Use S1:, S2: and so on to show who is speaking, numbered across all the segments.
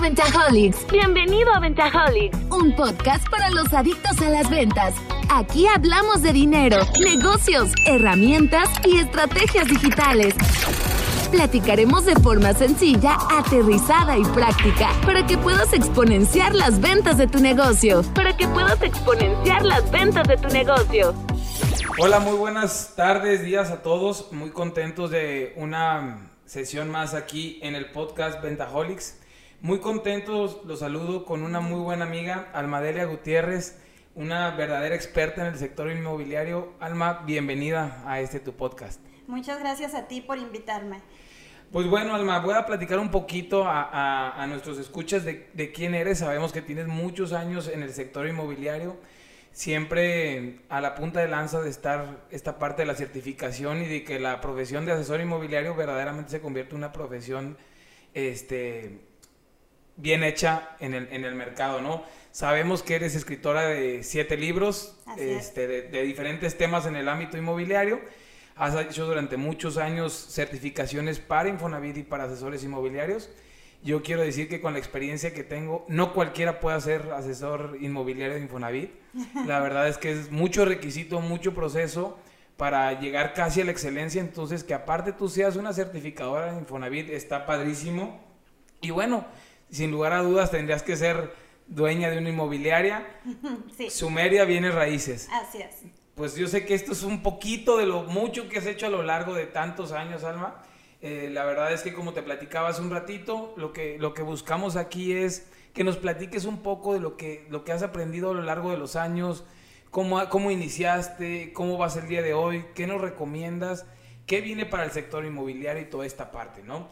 S1: a Ventajolics.
S2: Bienvenido a Ventajolics.
S1: Un podcast para los adictos a las ventas. Aquí hablamos de dinero, negocios, herramientas y estrategias digitales. Platicaremos de forma sencilla, aterrizada y práctica para que puedas exponenciar las ventas de tu negocio.
S2: Para que puedas exponenciar las ventas de tu negocio.
S3: Hola, muy buenas tardes, días a todos. Muy contentos de una sesión más aquí en el podcast Ventajolics. Muy contentos, los saludo con una muy buena amiga, Almadelia Gutiérrez, una verdadera experta en el sector inmobiliario. Alma, bienvenida a este tu podcast.
S4: Muchas gracias a ti por invitarme.
S3: Pues bueno, Alma, voy a platicar un poquito a, nuestros escuchas de, de, quién eres. Sabemos que tienes muchos años en el sector inmobiliario, siempre a la punta de lanza de estar esta parte de la certificación y de que la profesión de asesor inmobiliario verdaderamente se convierte en una profesión este, bien hecha en el, en el mercado, ¿no? Sabemos que eres escritora de siete libros este, de, de diferentes temas en el ámbito inmobiliario Has hecho durante muchos años certificaciones para Infonavit y para asesores inmobiliarios. Yo quiero decir que con la experiencia que tengo, no cualquiera puede ser asesor inmobiliario de Infonavit. La verdad es que es mucho requisito, mucho proceso para llegar casi a la excelencia. Entonces, que aparte tú seas una certificadora de Infonavit, está padrísimo. Y bueno, sin lugar a dudas tendrías que ser dueña de una inmobiliaria. Sí. Sumeria viene raíces.
S4: Así es
S3: pues yo sé que esto es un poquito de lo mucho que has hecho a lo largo de tantos años, Alma. Eh, la verdad es que como te platicaba hace un ratito, lo que, lo que buscamos aquí es que nos platiques un poco de lo que, lo que has aprendido a lo largo de los años, cómo, cómo iniciaste, cómo vas el día de hoy, qué nos recomiendas, qué viene para el sector inmobiliario y toda esta parte, ¿no?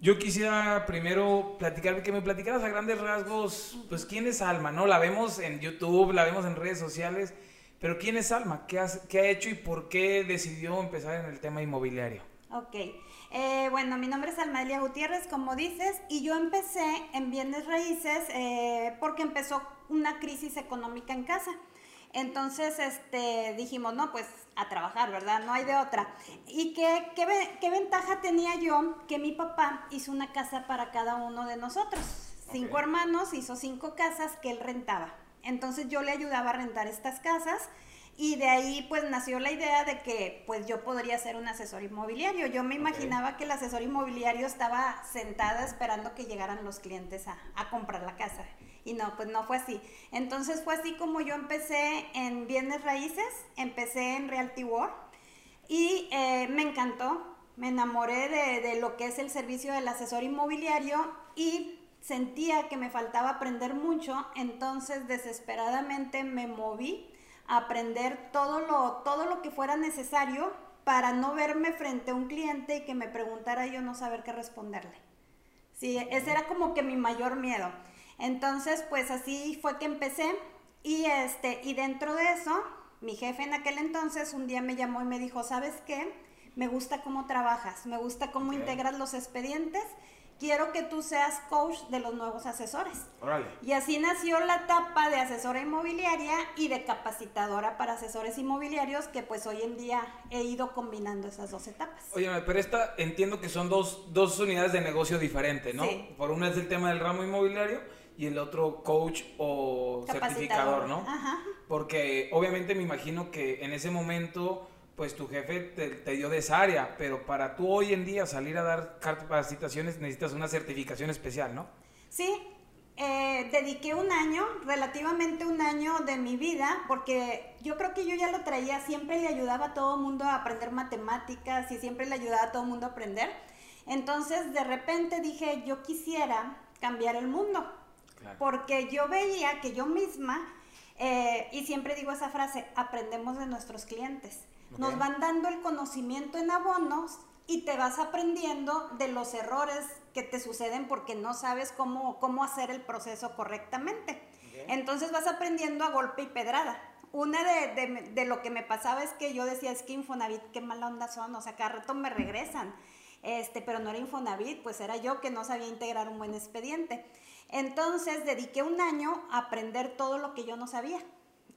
S3: Yo quisiera primero platicar, que me platicaras a grandes rasgos, pues quién es Alma, ¿no? La vemos en YouTube, la vemos en redes sociales, pero ¿quién es Alma? ¿Qué, ha hecho y por qué decidió empezar en el tema inmobiliario?
S4: Ok. Eh, bueno, mi nombre es Almadelia Gutiérrez, como dices, y yo empecé en bienes raíces eh, porque empezó una crisis económica en casa. Entonces, este, dijimos, no, pues a trabajar, ¿verdad? No hay de otra. ¿Y qué, qué, qué ventaja tenía yo? Que mi papá hizo una casa para cada uno de nosotros. Cinco hermanos, hizo cinco casas que él rentaba. Entonces yo le ayudaba a rentar estas casas y de ahí pues nació la idea de que pues yo podría ser un asesor inmobiliario. Yo me imaginaba que el asesor inmobiliario estaba sentada esperando que llegaran los clientes a, comprar la casa. Y no, pues no fue así. Entonces fue así como yo empecé en bienes raíces, empecé en Realty World y eh, me encantó, me enamoré de, de lo que es el servicio del asesor inmobiliario y sentía que me faltaba aprender mucho, entonces desesperadamente me moví a aprender todo lo, todo lo que fuera necesario para no verme frente a un cliente y que me preguntara yo no saber qué responderle. Sí, ese era como que mi mayor miedo. Entonces, pues así fue que empecé y este y dentro de eso, mi jefe en aquel entonces un día me llamó y me dijo, "¿Sabes qué? Me gusta cómo trabajas, me gusta cómo integras los expedientes quiero que tú seas coach de los nuevos asesores. Y así nació la etapa de asesora inmobiliaria y de capacitadora para asesores inmobiliarios, que pues hoy en día he ido combinando esas dos etapas.
S3: Oye, pero esta entiendo que son dos, dos unidades de negocio diferentes, ¿no? Por una es el tema del ramo inmobiliario y el otro coach o certificador, ¿no? Ajá. Porque obviamente me imagino que en ese momento pues tu jefe te, dio de esa área, pero para tú hoy en día salir a dar capacitaciones necesitas una certificación especial, ¿no?
S4: Sí, eh, dediqué un año, relativamente un año de mi vida, porque yo creo que yo ya lo traía, siempre le ayudaba a todo el mundo a aprender matemáticas y siempre le ayudaba a todo el mundo a aprender. Entonces de repente dije, yo quisiera cambiar el mundo, porque yo veía que yo misma, eh, y siempre digo esa frase, aprendemos de nuestros clientes. Nos van dando el conocimiento en abonos y te vas aprendiendo de los errores que te suceden porque no sabes cómo, cómo hacer el proceso correctamente. Entonces vas aprendiendo a golpe y pedrada. Una de, de, lo que me pasaba es que yo decía, es que Infonavit, qué mala onda son, o sea, cada rato me regresan. Este, pero no era Infonavit, pues era yo que no sabía integrar un buen expediente. Entonces dediqué un año a aprender todo lo que yo no sabía.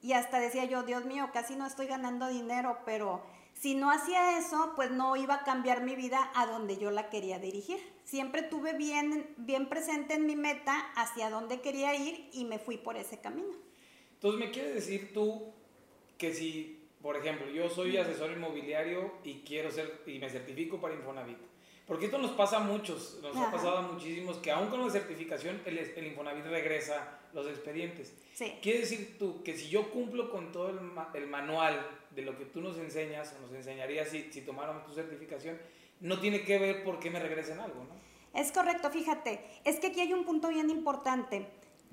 S4: Y hasta decía yo, Dios mío, casi no estoy ganando dinero, pero Si no hacía eso, pues no iba a cambiar mi vida a donde yo la quería dirigir. Siempre tuve bien, bien presente en mi meta hacia dónde quería ir y me fui por ese camino.
S3: Entonces, ¿me quieres decir tú que si, por ejemplo, yo soy asesor inmobiliario y quiero ser y me certifico para Infonavit? Porque esto nos pasa a muchos, nos ha pasado a muchísimos que aún con la certificación el, el Infonavit regresa los expedientes.
S4: Sí.
S3: Quiere decir tú que si yo cumplo con todo el, el, manual de lo que tú nos enseñas o nos enseñarías si, si tomáramos tu certificación, no tiene que ver por qué me regresen algo, ¿no?
S4: Es correcto, fíjate, es que aquí hay un punto bien importante.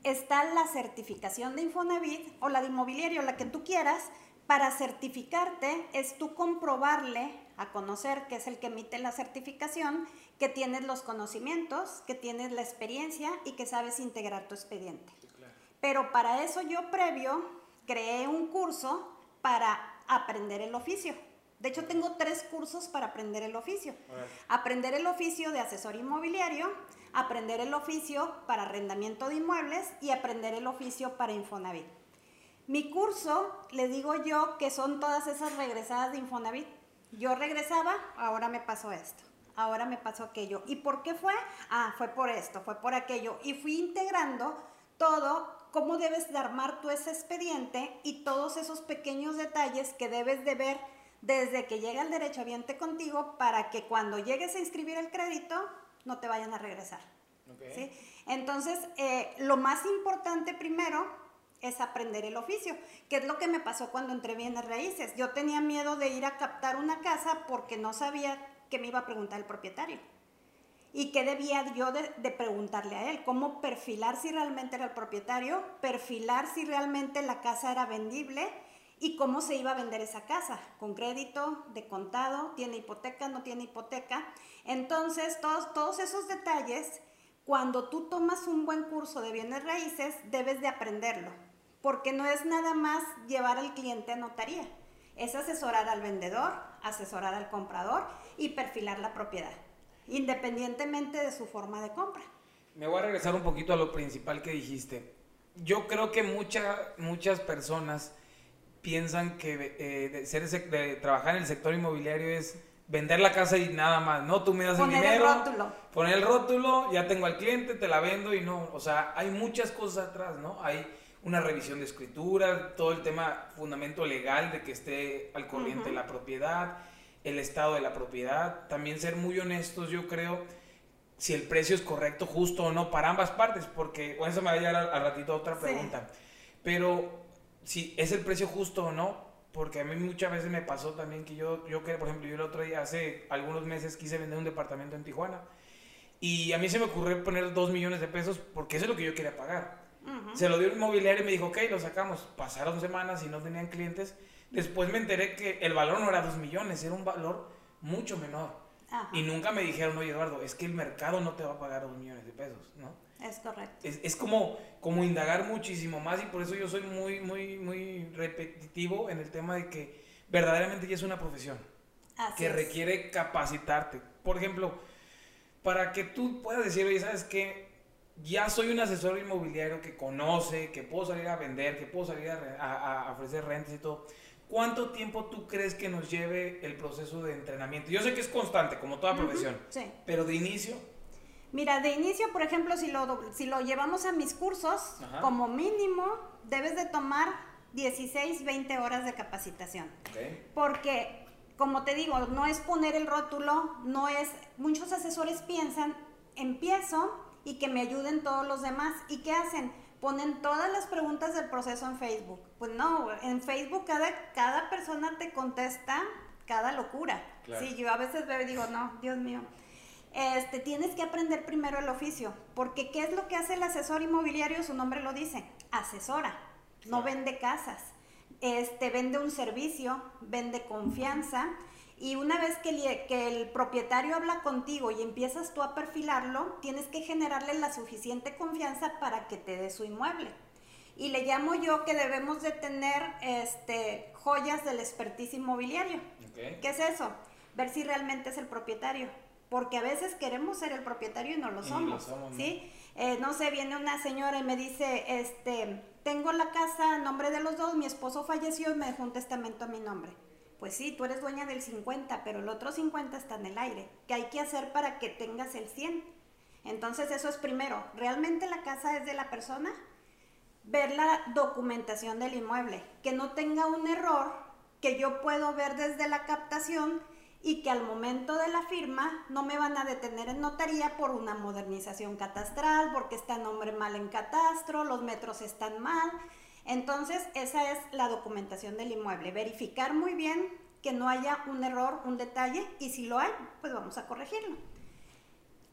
S4: Está la certificación de Infonavit o la de inmobiliario, la que tú quieras, para certificarte es tú comprobarle a conocer, que es el que emite la certificación, que tienes los conocimientos, que tienes la experiencia y que sabes integrar tu expediente. Pero para eso yo previo creé un curso para aprender el oficio. De hecho, tengo tres cursos para aprender el oficio. Aprender el oficio de asesor inmobiliario, aprender el oficio para arrendamiento de inmuebles y aprender el oficio para Infonavit. Mi curso, le digo yo que son todas esas regresadas de Infonavit. Yo regresaba, ahora me pasó esto, ahora me pasó aquello. ¿Y por qué fue? Ah, fue por esto, fue por aquello. Y fui integrando todo, cómo debes de armar tú ese expediente y todos esos pequeños detalles que debes de ver desde que llega el derechohabiente contigo para que cuando llegues a inscribir el crédito no te vayan a regresar.
S3: Okay.
S4: ¿sí? Entonces, eh, lo más importante primero es aprender el oficio, que es lo que me pasó cuando entré bienes raíces. Yo tenía miedo de ir a captar una casa porque no sabía qué me iba a preguntar el propietario. ¿Y qué debía yo de, de, preguntarle a él? ¿Cómo perfilar si realmente era el propietario? Perfilar si realmente la casa era vendible y cómo se iba a vender esa casa. ¿Con crédito, de contado, tiene hipoteca, no tiene hipoteca? Entonces, todos, todos esos detalles, cuando tú tomas un buen curso de bienes raíces, debes de aprenderlo porque no es nada más llevar al cliente a notaría, es asesorar al vendedor, asesorar al comprador y perfilar la propiedad, independientemente de su forma de compra.
S3: Me voy a regresar un poquito a lo principal que dijiste. Yo creo que mucha, muchas personas piensan que eh, de, ser, de trabajar en el sector inmobiliario es vender la casa y nada más, ¿no? Tú me das
S4: poner
S3: el dinero,
S4: el rótulo.
S3: poner el rótulo, ya tengo al cliente, te la vendo y no, o sea, hay muchas cosas atrás, ¿no? Hay una revisión de escritura, todo el tema fundamento legal de que esté al corriente uh -huh. la propiedad, el estado de la propiedad, también ser muy honestos, yo creo, si el precio es correcto, justo o no, para ambas partes, porque, bueno, eso me va a llegar al, ratito a otra pregunta, sí. pero si es el precio justo o no, porque a mí muchas veces me pasó también que yo, yo que, por ejemplo, yo el otro día, hace algunos meses, quise vender un departamento en Tijuana, y a mí se me ocurrió poner dos millones de pesos, porque eso es lo que yo quería pagar. Uh -huh. Se lo dio el inmobiliario y me dijo, ok, lo sacamos. Pasaron semanas y no tenían clientes. Después me enteré que el valor no era 2 millones, era un valor mucho menor.
S4: Ajá.
S3: Y nunca me dijeron, oye Eduardo, es que el mercado no te va a pagar 2 millones de pesos, ¿no?
S4: Es correcto.
S3: Es, es, como, como indagar muchísimo más y por eso yo soy muy, muy, muy repetitivo en el tema de que verdaderamente ya es una profesión
S4: Así
S3: que
S4: es.
S3: requiere capacitarte. Por ejemplo, para que tú puedas decir, oye, ¿sabes qué? Ya soy un asesor inmobiliario que conoce, que puedo salir a vender, que puedo salir a, a, a, ofrecer rentas y todo. ¿Cuánto tiempo tú crees que nos lleve el proceso de entrenamiento? Yo sé que es constante, como toda profesión,
S4: uh -huh, sí.
S3: pero de inicio.
S4: Mira, de inicio, por ejemplo, si lo, si lo llevamos a mis cursos, Ajá. como mínimo debes de tomar 16, 20 horas de capacitación.
S3: Okay.
S4: Porque, como te digo, no es poner el rótulo, no es, muchos asesores piensan, empiezo y que me ayuden todos los demás. ¿Y qué hacen? Ponen todas las preguntas del proceso en Facebook. Pues no, en Facebook cada, cada persona te contesta cada locura.
S3: Claro.
S4: Sí, yo a veces veo y digo, no, Dios mío. Este, tienes que aprender primero el oficio, porque ¿qué es lo que hace el asesor inmobiliario? Su nombre lo dice, asesora, no vende casas, este, vende un servicio, vende confianza, y una vez que el, que el, propietario habla contigo y empiezas tú a perfilarlo, tienes que generarle la suficiente confianza para que te dé su inmueble. Y le llamo yo que debemos de tener este, joyas del expertise inmobiliario.
S3: Okay.
S4: ¿Qué es eso? Ver si realmente es el propietario. Porque a veces queremos ser el propietario y no lo somos.
S3: Y lo somos
S4: ¿sí? ¿no? Eh, no sé, viene una señora y me dice, este, tengo la casa a nombre de los dos, mi esposo falleció y me dejó un testamento a mi nombre pues sí, tú eres dueña del 50, pero el otro 50 está en el aire. ¿Qué hay que hacer para que tengas el 100? Entonces eso es primero, ¿realmente la casa es de la persona? Ver la documentación del inmueble, que no tenga un error que yo puedo ver desde la captación y que al momento de la firma no me van a detener en notaría por una modernización catastral, porque está nombre mal en catastro, los metros están mal. Entonces, esa es la documentación del inmueble. Verificar muy bien que no haya un error, un detalle, y si lo hay, pues vamos a corregirlo.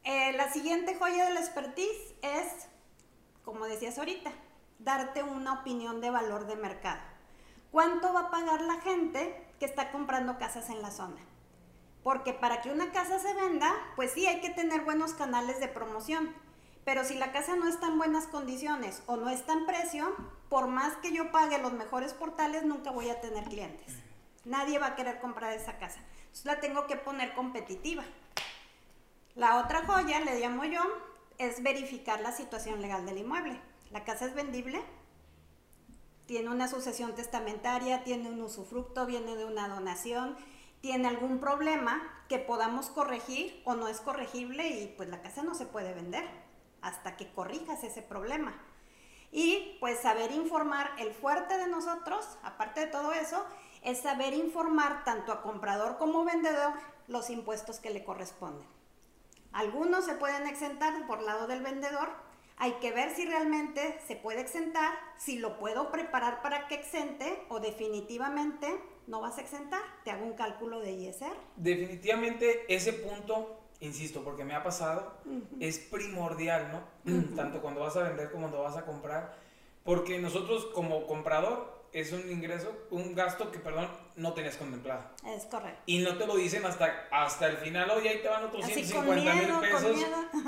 S4: Eh, la siguiente joya del expertise es, como decías ahorita, darte una opinión de valor de mercado. ¿Cuánto va a pagar la gente que está comprando casas en la zona? Porque para que una casa se venda, pues sí hay que tener buenos canales de promoción. Pero si la casa no está en buenas condiciones o no está en precio, por más que yo pague los mejores portales, nunca voy a tener clientes. Nadie va a querer comprar esa casa. Entonces la tengo que poner competitiva. La otra joya, le llamo yo, es verificar la situación legal del inmueble. La casa es vendible, tiene una sucesión testamentaria, tiene un usufructo, viene de una donación, tiene algún problema que podamos corregir o no es corregible y pues la casa no se puede vender hasta que corrijas ese problema. Y pues saber informar, el fuerte de nosotros, aparte de todo eso, es saber informar tanto a comprador como vendedor los impuestos que le corresponden. Algunos se pueden exentar por lado del vendedor, hay que ver si realmente se puede exentar, si lo puedo preparar para que exente o definitivamente no vas a exentar. Te hago un cálculo de ISR.
S3: Definitivamente ese punto, insisto, porque me ha pasado, es primordial, ¿no? Tanto cuando vas a vender como cuando vas a comprar. Porque nosotros como comprador es un ingreso, un gasto que, perdón, no tenías contemplado.
S4: Es correcto.
S3: Y no te lo dicen hasta, hasta el final, oye, ahí te van otros 150 mil pesos.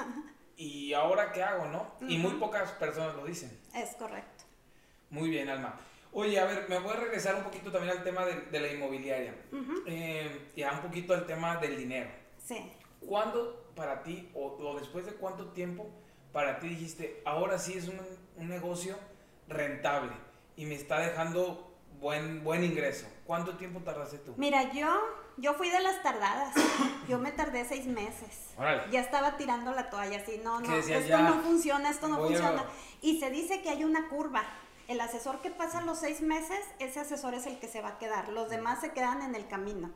S3: ¿Y ahora qué hago, no? Y muy pocas personas lo dicen.
S4: Es correcto.
S3: Muy bien, Alma. Oye, a ver, me voy a regresar un poquito también al tema de, la inmobiliaria. Eh, ya un poquito al tema del dinero.
S4: Sí.
S3: ¿Cuándo para ti, o, después de cuánto tiempo, para ti dijiste, ahora sí es un, un negocio rentable y me está dejando buen, buen ingreso? ¿Cuánto tiempo tardaste tú?
S4: Mira, yo, yo fui de las tardadas. Yo me tardé seis meses. Ya estaba tirando la toalla, así, no, no, esto no funciona, esto no funciona. Y se dice que hay una curva. El asesor que pasa los seis meses, ese asesor es el que se va a quedar. Los demás se quedan en el camino.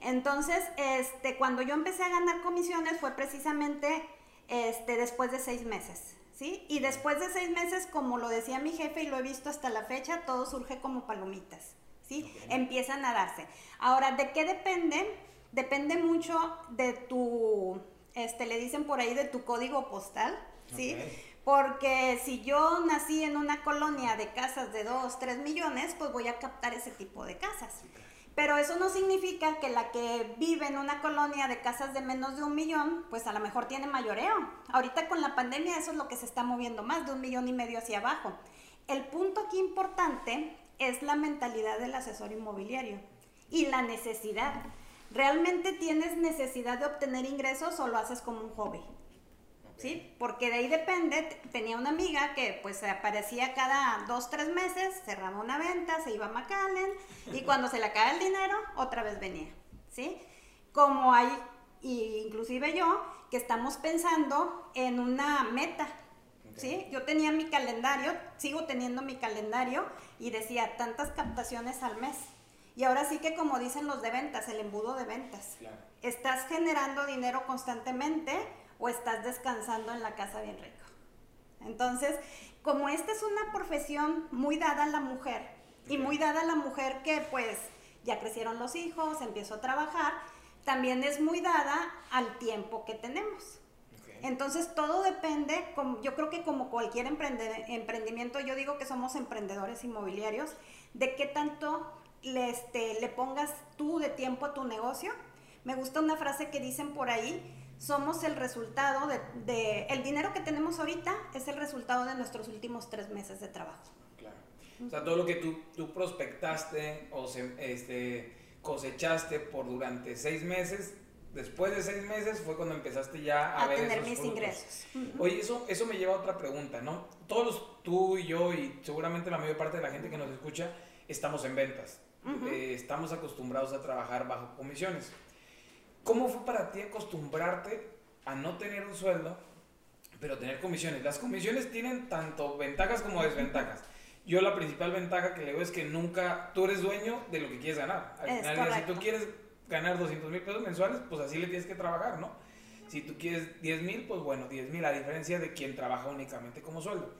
S4: Entonces, este, cuando yo empecé a ganar comisiones fue precisamente este, después de seis meses. ¿Sí? Y después de seis meses, como lo decía mi jefe y lo he visto hasta la fecha, todo surge como palomitas. ¿sí? Empiezan a darse. Ahora, ¿de qué depende? Depende mucho de tu, este, le dicen por ahí, de tu código postal, ¿sí? Porque si yo nací en una colonia de casas de 2, 3 millones, pues voy a captar ese tipo de casas. Pero eso no significa que la que vive en una colonia de casas de menos de un millón, pues a lo mejor tiene mayoreo. Ahorita con la pandemia eso es lo que se está moviendo más, de un millón y medio hacia abajo. El punto aquí importante es la mentalidad del asesor inmobiliario y la necesidad. ¿Realmente tienes necesidad de obtener ingresos o lo haces como un hobby? ¿Sí? Porque de ahí depende. Tenía una amiga que pues aparecía cada dos, tres meses, cerraba una venta, se iba a McAllen y cuando se le acaba el dinero, otra vez venía. ¿Sí? Como hay, inclusive yo, que estamos pensando en una meta. ¿sí? Yo tenía mi calendario, sigo teniendo mi calendario y decía tantas captaciones al mes. Y ahora sí que como dicen los de ventas, el embudo de ventas. ¿Estás generando dinero constantemente o estás descansando en la casa bien rico? Entonces, como esta es una profesión muy dada a la mujer y muy dada a la mujer que pues ya crecieron los hijos, empiezo a trabajar, también es muy dada al tiempo que tenemos. Entonces todo depende, yo creo que como cualquier emprendimiento, yo digo que somos emprendedores inmobiliarios, de qué tanto le, este, le pongas tú de tiempo a tu negocio. Me gusta una frase que dicen por ahí, somos el resultado de, el dinero que tenemos ahorita es el resultado de nuestros últimos tres meses de trabajo.
S3: Claro. O sea, todo lo que tú, tú prospectaste o este, cosechaste por durante seis meses, después de seis meses fue cuando empezaste ya
S4: a, tener mis ingresos.
S3: Oye, eso, eso me lleva a otra pregunta, ¿no? Todos, tú y yo y seguramente la mayor parte de la gente que nos escucha, estamos en ventas. eh, estamos acostumbrados a trabajar bajo comisiones. ¿Cómo fue para ti acostumbrarte a no tener un sueldo, pero tener comisiones? Las comisiones tienen tanto ventajas como desventajas. Yo la principal ventaja que le veo es que nunca tú eres dueño de lo que quieres ganar. Al
S4: Es
S3: final, si tú
S4: correcto.
S3: quieres ganar 200 mil pesos mensuales, pues así le tienes que trabajar, ¿no? Si tú quieres 10 mil, pues bueno, 10 mil, a diferencia de quien trabaja únicamente como sueldo.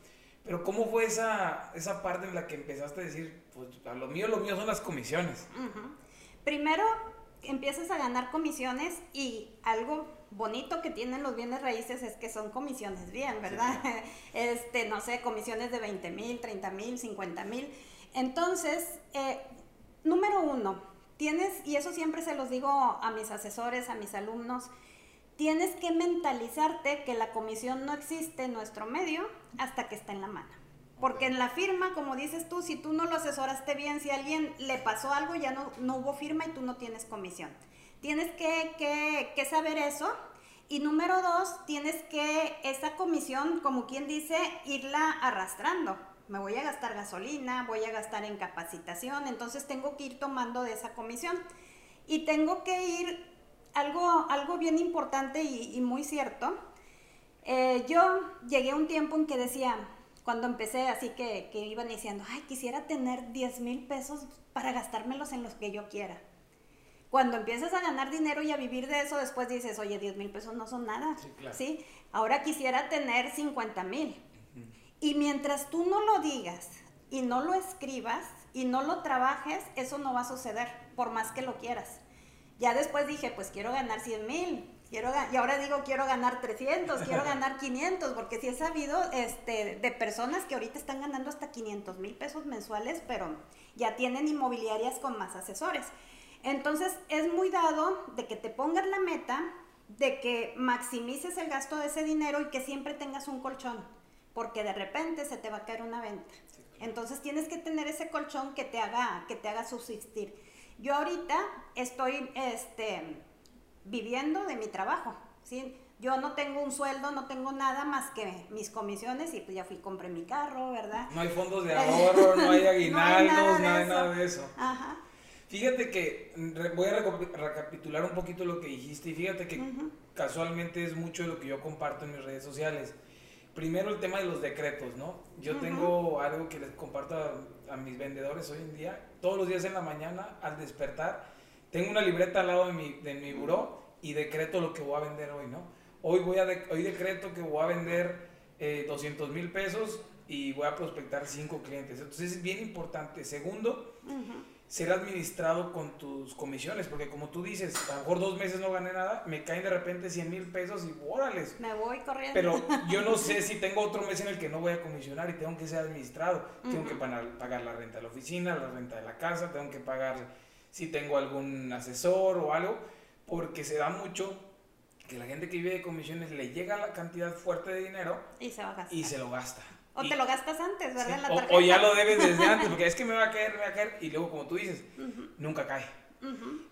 S3: Pero ¿cómo fue esa, esa parte en la que empezaste a decir, pues a lo mío, lo mío son las comisiones?
S4: Ujú. Primero empiezas a ganar comisiones y algo bonito que tienen los bienes raíces es que son comisiones bien, ¿verdad? Este, no sé, comisiones de 20 mil, 30 mil, 50 mil. Entonces, eh, número uno, tienes, y eso siempre se los digo a mis asesores, a mis alumnos, tienes que mentalizarte que la comisión no existe en nuestro medio hasta que está en la mano. Porque en la firma, como dices tú, si tú no lo asesoraste bien, si a alguien le pasó algo, ya no, no hubo firma y tú no tienes comisión. Tienes que, que- que saber eso. Y número dos, tienes que esa comisión, como quien dice, irla arrastrando. Me voy a gastar gasolina, voy a gastar en capacitación, entonces tengo que ir tomando de esa comisión. Y tengo que ir, algo, algo bien importante y, muy cierto, eh, yo llegué a un tiempo en que decía, cuando empecé así que, que iban diciendo, ay, quisiera tener 10 mil pesos para gastármelos en los que yo quiera. Cuando empiezas a ganar dinero y a vivir de eso, después dices, oye, 10 mil pesos no son nada.
S3: Sí, claro.
S4: ¿sí? Ahora quisiera tener 50 mil. Y mientras tú no lo digas y no lo escribas y no lo trabajes, eso no va a suceder, por más que lo quieras. Ya después dije, pues quiero ganar 100 mil. Quiero y ahora digo, quiero ganar 300, quiero ganar 500, porque sí he sabido este, de personas que ahorita están ganando hasta 500 mil pesos mensuales, pero ya tienen inmobiliarias con más asesores. Entonces, es muy dado de que te pongas la meta, de que maximices el gasto de ese dinero y que siempre tengas un colchón, porque de repente se te va a caer una venta. Entonces, tienes que tener ese colchón que te haga, que te haga subsistir. Yo ahorita estoy este, viviendo de mi trabajo, ¿sí? Yo no tengo un sueldo, no tengo nada más que mis comisiones y pues ya fui compré mi carro, ¿verdad?
S3: No hay fondos de ahorro, no hay aguinaldos,
S4: nada
S3: no
S4: de
S3: hay nada
S4: eso.
S3: de eso.
S4: Ajá.
S3: Fíjate que re- voy a recapitular un poquito lo que dijiste y fíjate que casualmente es mucho de lo que yo comparto en mis redes sociales. Primero el tema de los decretos, ¿no? Yo tengo algo que les comparto a, a mis vendedores hoy en día. Todos los días en la mañana, al despertar, tengo una libreta al lado de mi, de mi buró y decreto lo que voy a vender hoy, ¿no? Hoy, voy a de- hoy decreto que voy a vender eh, 200 mil pesos y voy a prospectar 5 clientes. Entonces es bien importante. Segundo, ser administrado con tus comisiones, porque como tú dices, a lo mejor dos meses no gané nada, me caen de repente 100 mil pesos y órales.
S4: Me voy corriendo.
S3: Pero yo no sé si tengo otro mes en el que no voy a comisionar y tengo que ser administrado. Tengo que pagar, pagar la renta de la oficina, la renta de la casa, tengo que pagar si tengo algún asesor o algo, porque se da mucho que la gente que vive de comisiones le llega la cantidad fuerte de dinero
S4: y se va a gastar.
S3: y se lo gasta.
S4: O
S3: Y-
S4: te lo gastas antes, ¿verdad?
S3: Sí,
S4: En la
S3: o-
S4: tarjeta.
S3: O, ya lo debes desde antes, porque es que me va a caer, me va a caer, y luego como tú dices, nunca cae.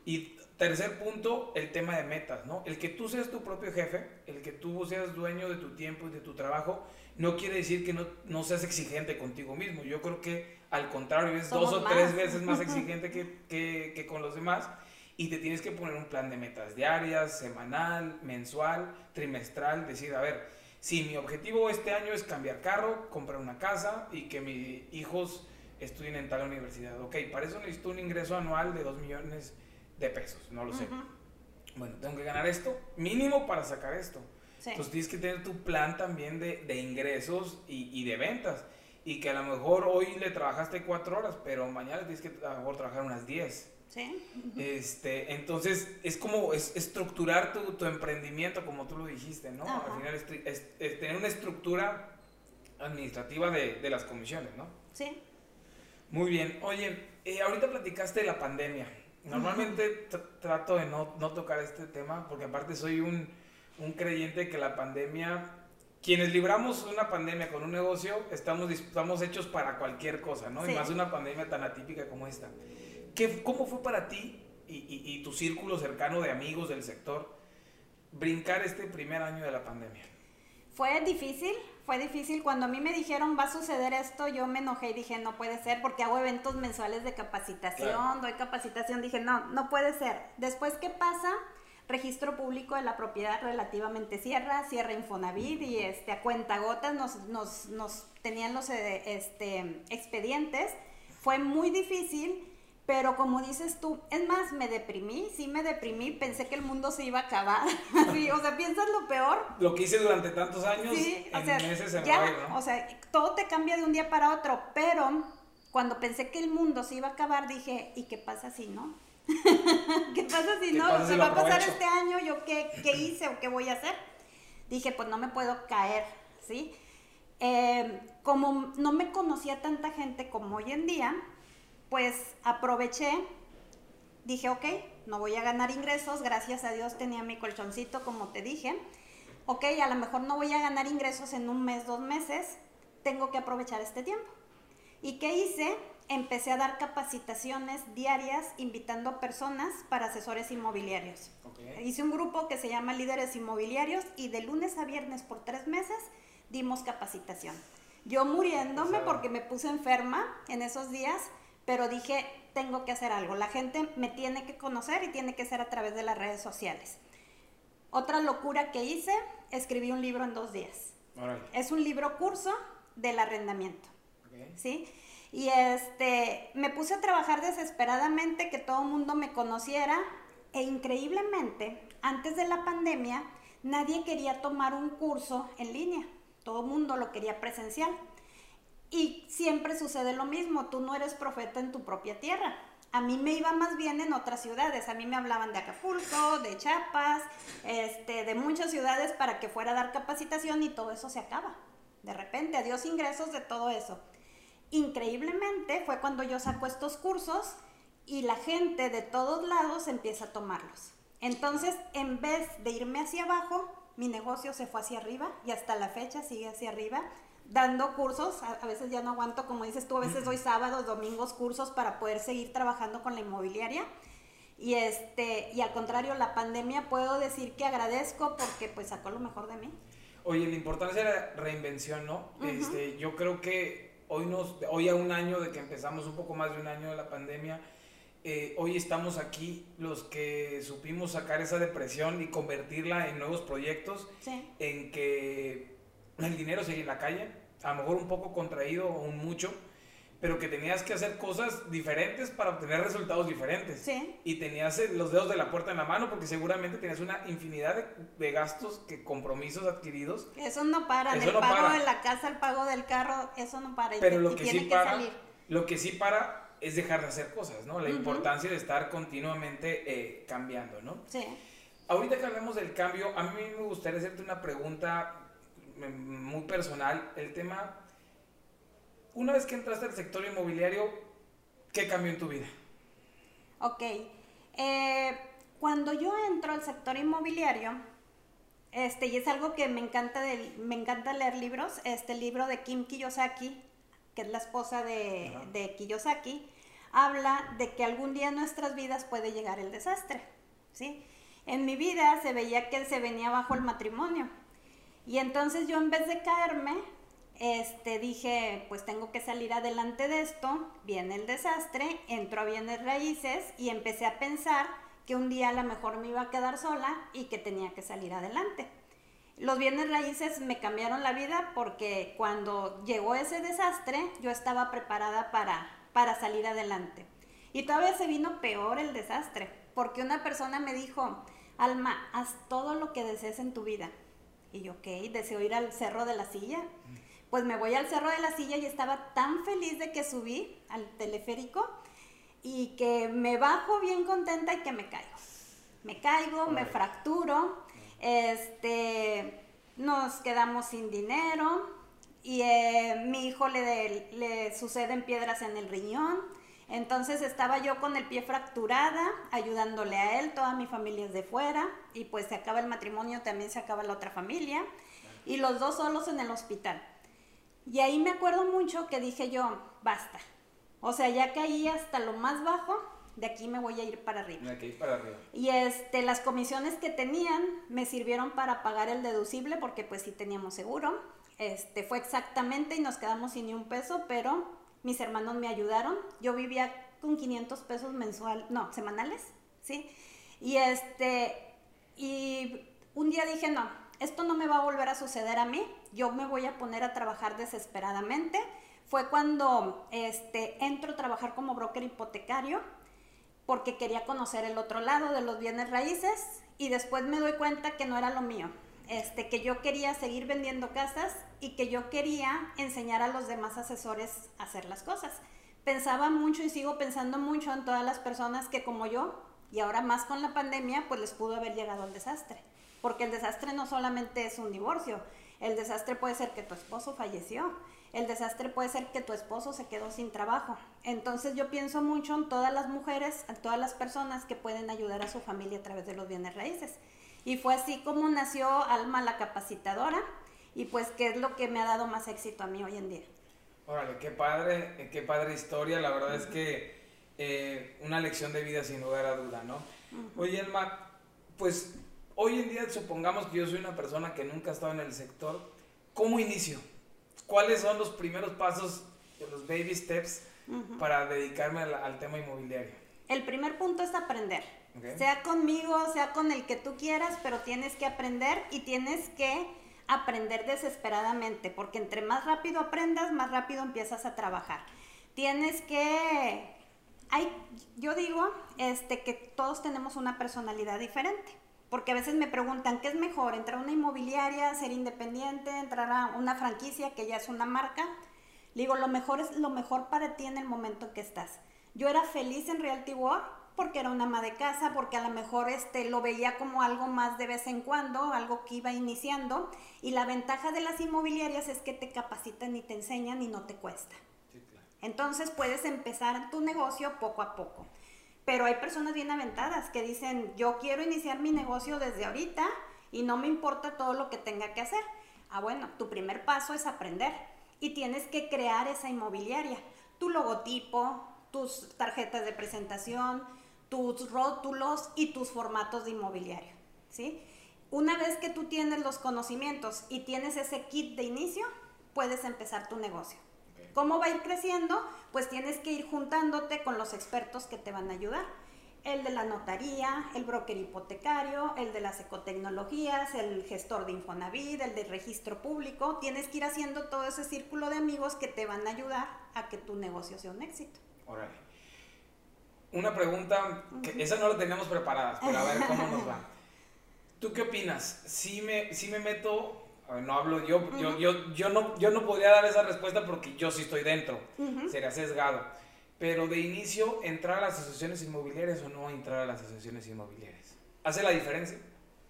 S3: Y tercer punto, el tema de metas, ¿no? El que tú seas tu propio jefe, el que tú seas dueño de tu tiempo y de tu trabajo, no quiere decir que no, no seas exigente contigo mismo. Yo creo que al contrario, es
S4: Somos
S3: dos o
S4: más.
S3: tres veces más exigente que, que, que con los demás. Y te tienes que poner un plan de metas diarias, semanal, mensual, trimestral, decir, a ver, si mi objetivo este año es cambiar carro, comprar una casa y que mis hijos estudien en tal universidad. Ok, para eso necesito un ingreso anual de 2 millones de pesos, no lo sé. Bueno, tengo que ganar esto, mínimo para sacar esto.
S4: Sí.
S3: Entonces tienes que tener tu plan también de, de ingresos y, y de ventas. Y que a lo mejor hoy le trabajaste 4 horas, pero mañana tienes que a lo mejor trabajar unas 10.
S4: Sí.
S3: Este, entonces es como es estructurar tu, tu emprendimiento, como tú lo dijiste, ¿no?
S4: Ajá.
S3: Al final es, tri- es- es tener una estructura administrativa de, de las comisiones, ¿no?
S4: Sí.
S3: Muy bien. Oye, eh, ahorita platicaste de la pandemia. Normalmente tr- trato de no, no tocar este tema porque aparte soy un, un creyente que la pandemia, quienes libramos una pandemia con un negocio, estamos, estamos hechos para cualquier cosa, ¿no?
S4: Sí.
S3: Y más una pandemia tan atípica como esta. ¿Qué, ¿Cómo fue para ti y, y- y tu círculo cercano de amigos del sector brincar este primer año de la pandemia?
S4: Fue difícil, fue difícil. Cuando a mí me dijeron va a suceder esto, yo me enojé y dije no puede ser porque hago eventos mensuales de capacitación, doy capacitación. Dije no, no puede ser. Después, ¿qué pasa? Registro público de la propiedad relativamente cierra, cierra Infonavit y este, a cuentagotas nos, nos, nos tenían los eh, este, expedientes. Fue muy difícil pero como dices tú, es más, me deprimí, sí me deprimí, pensé que el mundo se iba a acabar. sí, o sea, piensas lo peor.
S3: Lo que hice durante tantos años,
S4: sí, o sea, ya, O sea, todo te cambia de un día para otro, pero cuando pensé que el mundo se iba a acabar, dije, ¿y qué pasa si no? ¿Qué pasa si no? ¿Se va a pasar este año? ¿Yo qué, qué, hice o qué voy a hacer? Dije, pues no me puedo caer, ¿sí? Eh, como no me conocía tanta gente como hoy en día, pues aproveché, dije, ok, no voy a ganar ingresos, gracias a Dios tenía mi colchoncito, como te dije. Ok, a lo mejor no voy a ganar ingresos en un mes, dos meses, tengo que aprovechar este tiempo. ¿Y qué hice? Empecé a dar capacitaciones diarias invitando a personas para asesores inmobiliarios. Hice un grupo que se llama Líderes Inmobiliarios y de lunes a viernes por tres meses dimos capacitación. Yo muriéndome porque me puse enferma en esos días, pero dije, tengo que hacer algo. La gente me tiene que conocer y tiene que ser a través de las redes sociales. Otra locura que hice, escribí un libro en dos días. Es un libro curso del arrendamiento. ¿Sí? Y este, me puse a trabajar desesperadamente, que todo el mundo me conociera, e increíblemente, antes de la pandemia, nadie quería tomar un curso en línea. Todo el mundo lo quería presencial. Y siempre sucede lo mismo, tú no eres profeta en tu propia tierra. A mí me iba más bien en otras ciudades, a mí me hablaban de Acapulco, de Chiapas, este, de muchas ciudades para que fuera a dar capacitación y todo eso se acaba. De repente, adiós ingresos de todo eso. Increíblemente fue cuando yo saco estos cursos y la gente de todos lados empieza a tomarlos. Entonces, en vez de irme hacia abajo, mi negocio se fue hacia arriba y hasta la fecha sigue hacia arriba dando cursos, a, veces ya no aguanto, como dices tú, a veces doy sábados, domingos cursos para poder seguir trabajando con la inmobiliaria. Y este, y al contrario, la pandemia puedo decir que agradezco porque pues sacó lo mejor de mí.
S3: Oye, la importancia de la reinvención, ¿no? este, yo creo que hoy nos, hoy a un año de que empezamos, un poco más de un año de la pandemia, eh, hoy estamos aquí los que supimos sacar esa depresión y convertirla en nuevos proyectos, en que el dinero sigue en la calle, a lo mejor un poco contraído o un mucho, pero que tenías que hacer cosas diferentes para obtener resultados diferentes.
S4: Sí.
S3: Y tenías eh, los dedos de la puerta en la mano porque seguramente tenías una infinidad de, gastos, que compromisos adquiridos.
S4: Eso no para, el pago de la casa, el pago del carro, eso no para.
S3: Pero lo que sí para, lo que sí para es dejar de hacer cosas, ¿no? La importancia de estar continuamente eh, cambiando, ¿no?
S4: Sí.
S3: Ahorita que hablamos del cambio, a mí me gustaría hacerte una pregunta muy personal, el tema, una vez que entraste al sector inmobiliario, ¿qué cambió en tu vida?
S4: Ok, eh, cuando yo entro al sector inmobiliario, este, y es algo que me encanta, de, me encanta leer libros, este libro de Kim Kiyosaki, que es la esposa de, de Kiyosaki, habla de que algún día en nuestras vidas puede llegar el desastre, ¿sí? En mi vida se veía que se venía bajo el matrimonio, y entonces yo en vez de caerme, este, dije, pues tengo que salir adelante de esto, viene el desastre, entro a bienes raíces y empecé a pensar que un día a lo mejor me iba a quedar sola y que tenía que salir adelante. Los bienes raíces me cambiaron la vida porque cuando llegó ese desastre yo estaba preparada para, para salir adelante. Y todavía se vino peor el desastre, porque una persona me dijo, Alma, haz todo lo que desees en tu vida, y yo, ok, deseo ir al Cerro de la Silla. Pues me voy al Cerro de la Silla y estaba tan feliz de que subí al teleférico y que me bajo bien contenta y que me caigo. Me caigo, me fracturo, este, nos quedamos sin dinero y eh, mi hijo le, le suceden piedras en el riñón entonces estaba yo con el pie fracturada, ayudándole a él, toda mi familia es de fuera, y pues se acaba el matrimonio, también se acaba la otra familia, y los dos solos en el hospital. Y ahí me acuerdo mucho que dije yo, basta. O sea, ya caí hasta lo más bajo, de aquí me voy a ir para arriba.
S3: De aquí para arriba.
S4: Y este, las comisiones que tenían me sirvieron para pagar el deducible porque pues sí teníamos seguro. Este, fue exactamente y nos quedamos sin ni un peso, pero mis hermanos me ayudaron. Yo vivía con 500 pesos mensual, no, semanales, ¿sí? Y este, y un día dije, no, esto no me va a volver a suceder a mí, yo me voy a poner a trabajar desesperadamente. Fue cuando este, entro a trabajar como broker hipotecario porque quería conocer el otro lado de los bienes raíces y después me doy cuenta que no era lo mío, este, que yo quería seguir vendiendo casas y que yo quería enseñar a los demás asesores a hacer las cosas. Pensaba mucho y sigo pensando mucho en todas las personas que como yo, y ahora más con la pandemia, pues les pudo haber llegado al desastre. Porque el desastre no solamente es un divorcio, el desastre puede ser que tu esposo falleció, el desastre puede ser que tu esposo se quedó sin trabajo. Entonces yo pienso mucho en todas las mujeres, en todas las personas que pueden ayudar a su familia a través de los bienes raíces. Y fue así como nació Alma la capacitadora y pues que es lo que me ha dado más éxito a mí hoy en día.
S3: Órale, qué padre, qué padre historia, la verdad es que eh, una lección de vida sin lugar a duda, ¿no? Oye, Alma, pues hoy en día supongamos que yo soy una persona que nunca ha estado en el sector, ¿cómo inicio? ¿Cuáles son los primeros pasos, los baby steps para dedicarme al, tema inmobiliario?
S4: El primer punto es aprender. Sea conmigo, sea con el que tú quieras, pero tienes que aprender y tienes que aprender desesperadamente, porque entre más rápido aprendas, más rápido empiezas a trabajar. Tienes que hay, yo digo este, que todos tenemos una personalidad diferente. Porque a veces me preguntan, ¿qué es mejor? ¿Entrar a una inmobiliaria, ser independiente, entrar a una franquicia que ya es una marca? Le digo, lo mejor es lo mejor para ti en el momento que estás. Yo era feliz en Realty World porque era una ama de casa, porque a lo mejor este, lo veía como algo más de vez en cuando, algo que iba iniciando. Y la ventaja de las inmobiliarias es que te capacitan y te enseñan y no te cuesta. Entonces puedes empezar tu negocio poco a poco. Pero hay personas bien aventadas que dicen, yo quiero iniciar mi negocio desde ahorita y no me importa todo lo que tenga que hacer. Ah, bueno, tu primer paso es aprender y tienes que crear esa inmobiliaria. Tu logotipo, tus tarjetas de presentación, tus rótulos y tus formatos de inmobiliario. ¿sí? Una vez que tú tienes los conocimientos y tienes ese kit de inicio, puedes empezar tu negocio. ¿Cómo va a ir creciendo? Pues tienes que ir juntándote con los expertos que te van a ayudar. El de la notaría, el broker hipotecario, el de las ecotecnologías, el gestor de Infonavit, el de registro público. Tienes que ir haciendo todo ese círculo de amigos que te van a ayudar a que tu negocio sea un éxito.
S3: Órale. Una pregunta, que esa no la teníamos preparada, pero a ver cómo nos va. ¿Tú qué opinas? Si me, si me meto no hablo yo, yo, yo, yo, no, yo no podría dar esa respuesta porque yo sí estoy dentro, sería sesgado. Pero de inicio, ¿entrar a las asociaciones inmobiliarias o no entrar a las asociaciones inmobiliarias? ¿Hace la diferencia?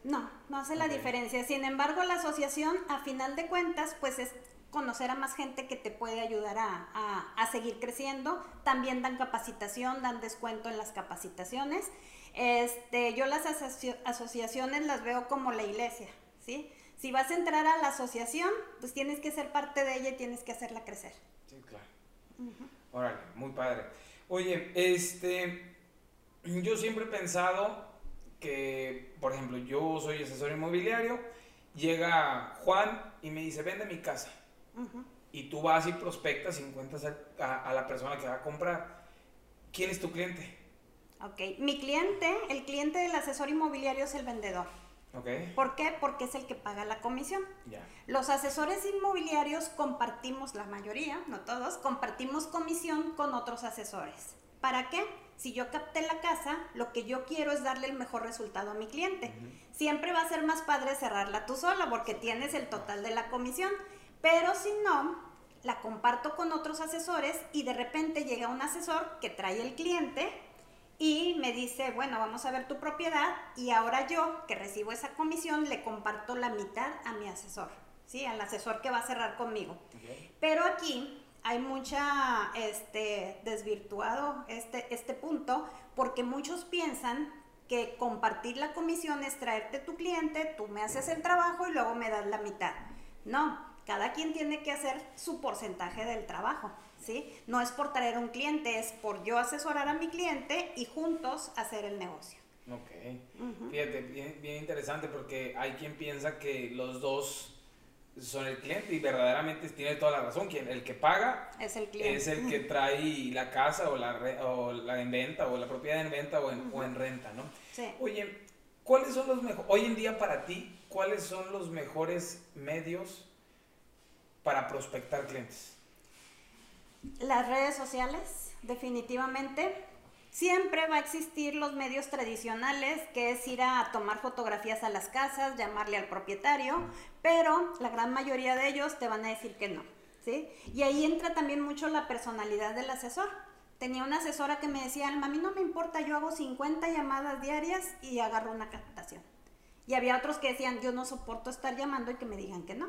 S4: No, no hace la diferencia. Sin embargo, la asociación, a final de cuentas, pues es conocer a más gente que te puede ayudar a, a, a seguir creciendo. También dan capacitación, dan descuento en las capacitaciones. Este, yo las asociaciones las veo como la iglesia, ¿sí? Si vas a entrar a la asociación, pues tienes que ser parte de ella y tienes que hacerla crecer.
S3: Sí, claro. Órale, muy padre. Oye, este, yo siempre he pensado que, por ejemplo, yo soy asesor inmobiliario, llega Juan y me dice, vende mi casa. Y tú vas y prospectas y encuentras a, a la persona que va a comprar. ¿Quién es tu cliente?
S4: Ok, mi cliente, el cliente del asesor inmobiliario es el vendedor. ¿Por qué? Porque es el que paga la comisión. Los asesores inmobiliarios compartimos, la mayoría, no todos, compartimos comisión con otros asesores. ¿Para qué? Si yo capté la casa, lo que yo quiero es darle el mejor resultado a mi cliente. Siempre va a ser más padre cerrarla tú sola porque tienes el total de la comisión. Pero si no, la comparto con otros asesores y de repente llega un asesor que trae el cliente y me dice, bueno, vamos a ver tu propiedad y ahora yo, que recibo esa comisión, le comparto la mitad a mi asesor, ¿sí? Al asesor que va a cerrar conmigo. Pero aquí hay mucha, este, desvirtuado este, este punto, porque muchos piensan que compartir la comisión es traerte tu cliente, tú me haces el trabajo y luego me das la mitad. No, Cada quien tiene que hacer su porcentaje del trabajo, ¿sí? No es por traer un cliente, es por yo asesorar a mi cliente y juntos hacer el negocio.
S3: Ok. Fíjate, bien, bien interesante porque hay quien piensa que los dos son el cliente y verdaderamente tiene toda la razón. Quien, el que paga
S4: es el cliente.
S3: Es el que trae la casa o la, o la en venta o la propiedad en venta o en, o en renta, ¿no?
S4: Sí.
S3: Oye, ¿cuáles son los mejores, hoy en día para ti, cuáles son los mejores medios para prospectar clientes?
S4: Las redes sociales, definitivamente. Siempre va a existir los medios tradicionales, que es ir a tomar fotografías a las casas, llamarle al propietario, pero la gran mayoría de ellos te van a decir que no, ¿sí? Y ahí entra también mucho la personalidad del asesor. Tenía una asesora que me decía, Alma, a mí no me importa, yo hago 50 llamadas diarias y agarro una captación. Y había otros que decían, yo no soporto estar llamando y que me digan que no.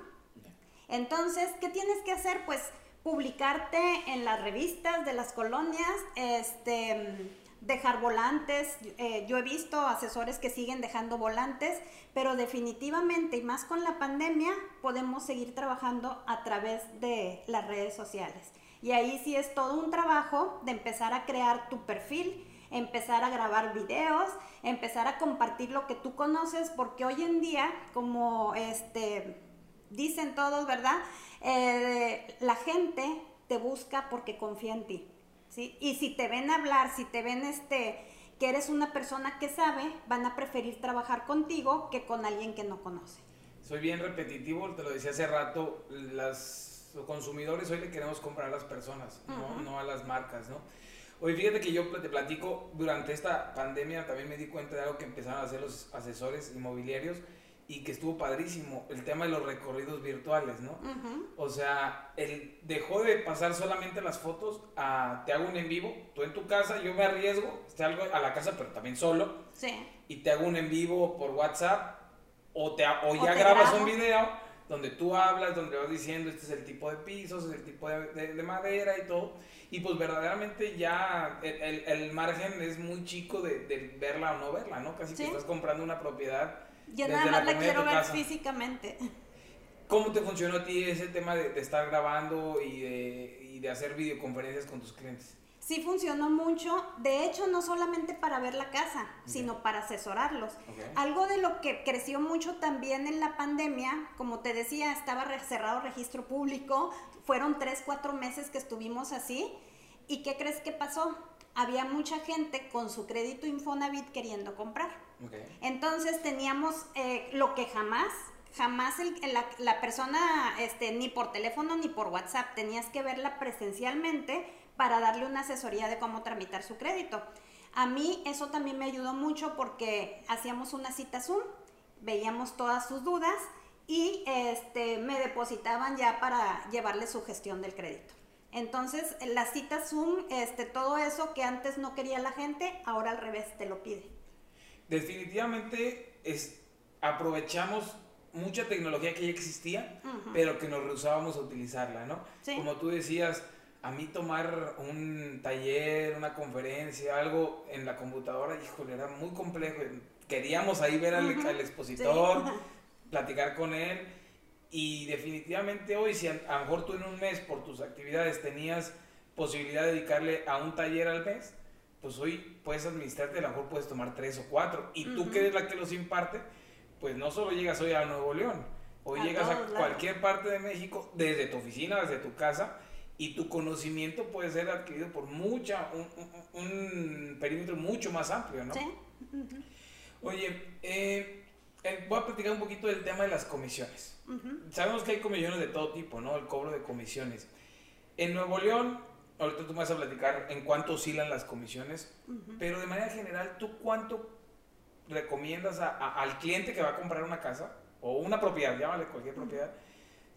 S4: Entonces, ¿qué tienes que hacer? Pues publicarte en las revistas de las colonias, este, dejar volantes. Eh, yo he visto asesores que siguen dejando volantes, pero definitivamente, y más con la pandemia, podemos seguir trabajando a través de las redes sociales. Y ahí sí es todo un trabajo de empezar a crear tu perfil, empezar a grabar videos, empezar a compartir lo que tú conoces, porque hoy en día, como este, dicen todos, ¿verdad? Eh, la gente te busca porque confía en ti, ¿sí? Y si te ven hablar, si te ven este, que eres una persona que sabe, van a preferir trabajar contigo que con alguien que no conoce.
S3: Soy bien repetitivo, te lo decía hace rato, las, los consumidores hoy le queremos comprar a las personas, no, no a las marcas, ¿no? Oye, fíjate que yo te platico, durante esta pandemia también me di cuenta de algo que empezaron a hacer los asesores inmobiliarios, y que estuvo padrísimo, el tema de los recorridos virtuales, ¿no? O sea, él dejó de pasar solamente las fotos a te hago un en vivo, tú en tu casa, yo me arriesgo, algo a la casa, pero también solo,
S4: sí.
S3: y te hago un en vivo por WhatsApp, o, te, o ya grabas un video donde tú hablas, donde vas diciendo este es el tipo de pisos, es el tipo de, de, madera y todo, y pues verdaderamente ya el, el, margen es muy chico de, de, verla o no verla, ¿no? Casi que estás comprando una propiedad
S4: yo nada más la, quiero ver físicamente.
S3: ¿Cómo te funcionó a ti ese tema de, estar grabando y de, y de hacer videoconferencias con tus clientes?
S4: Sí funcionó mucho, de hecho no solamente para ver la casa, sino para asesorarlos. Algo de lo que creció mucho también en la pandemia, como te decía, estaba cerrado registro público, fueron tres, cuatro meses que estuvimos así, ¿y qué crees que pasó? Había mucha gente con su crédito Infonavit queriendo comprar. Entonces teníamos eh, lo que jamás, jamás la, persona, este, ni por teléfono ni por WhatsApp, tenías que verla presencialmente para darle una asesoría de cómo tramitar su crédito. A mí eso también me ayudó mucho porque hacíamos una cita Zoom, veíamos todas sus dudas y este, me depositaban ya para llevarle su gestión del crédito. Entonces, las citas Zoom, este, todo eso que antes no quería la gente, ahora al revés te lo pide
S3: definitivamente es, aprovechamos mucha tecnología que ya existía, pero que nos rehusábamos a utilizarla, ¿no? Como tú decías, a mí tomar un taller, una conferencia, algo en la computadora, híjole, era muy complejo. Queríamos ahí ver al, expositor, platicar con él. Y definitivamente hoy, si a, lo mejor tú en un mes por tus actividades tenías posibilidad de dedicarle a un taller al mes, pues hoy puedes administrarte, a lo mejor puedes tomar tres o cuatro. Y tú que eres la que los imparte, pues no solo llegas hoy a Nuevo León, hoy llegas a cualquier parte de México, desde tu oficina, desde tu casa, y tu conocimiento puede ser adquirido por mucha, un, perímetro mucho más amplio, ¿no? Sí. Oye, eh, eh, voy a platicar un poquito del tema de las comisiones. Sabemos que hay comisiones de todo tipo, ¿no? El cobro de comisiones. En Nuevo León, ahorita tú me vas a platicar en cuánto oscilan las comisiones, pero de manera general, ¿tú cuánto recomiendas al cliente que va a comprar una casa o una propiedad, llámale cualquier propiedad?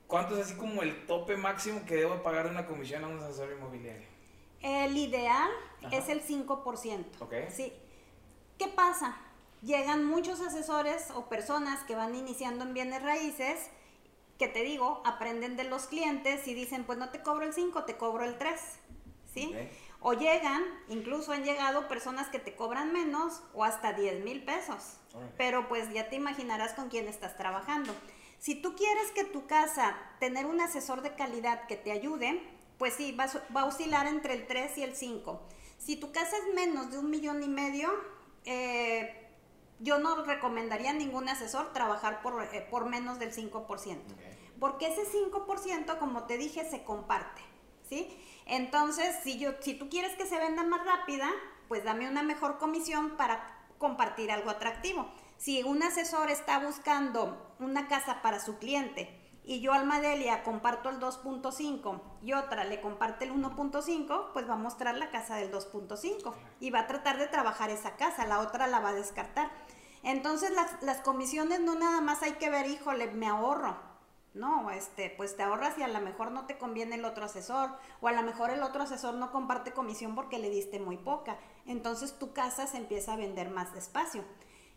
S3: ¿Cuánto es así como el tope máximo que debo pagar una comisión a un asesor inmobiliario?
S4: El ideal es el 5%. Sí. ¿Qué pasa? Llegan muchos asesores o personas que van iniciando en bienes raíces que te digo, aprenden de los clientes y dicen, pues no te cobro el 5, te cobro el 3. ¿Sí? O llegan, incluso han llegado personas que te cobran menos o hasta 10 mil pesos. Pero pues ya te imaginarás con quién estás trabajando. Si tú quieres que tu casa tener un asesor de calidad que te ayude, pues sí, va, a oscilar entre el 3 y el 5. Si tu casa es menos de un millón y medio, eh, yo no recomendaría a ningún asesor trabajar por, eh, por menos del 5%. Porque ese 5%, como te dije, se comparte. Entonces, si, yo, si tú quieres que se venda más rápida, pues dame una mejor comisión para compartir algo atractivo. Si un asesor está buscando una casa para su cliente y yo Almadelia comparto el 2.5 y otra le comparte el 1.5, pues va a mostrar la casa del 2.5 y va a tratar de trabajar esa casa, la otra la va a descartar. Entonces las, las comisiones no nada más hay que ver, híjole, me ahorro, no, este, pues te ahorras y a lo mejor no te conviene el otro asesor, o a lo mejor el otro asesor no comparte comisión porque le diste muy poca. Entonces tu casa se empieza a vender más despacio.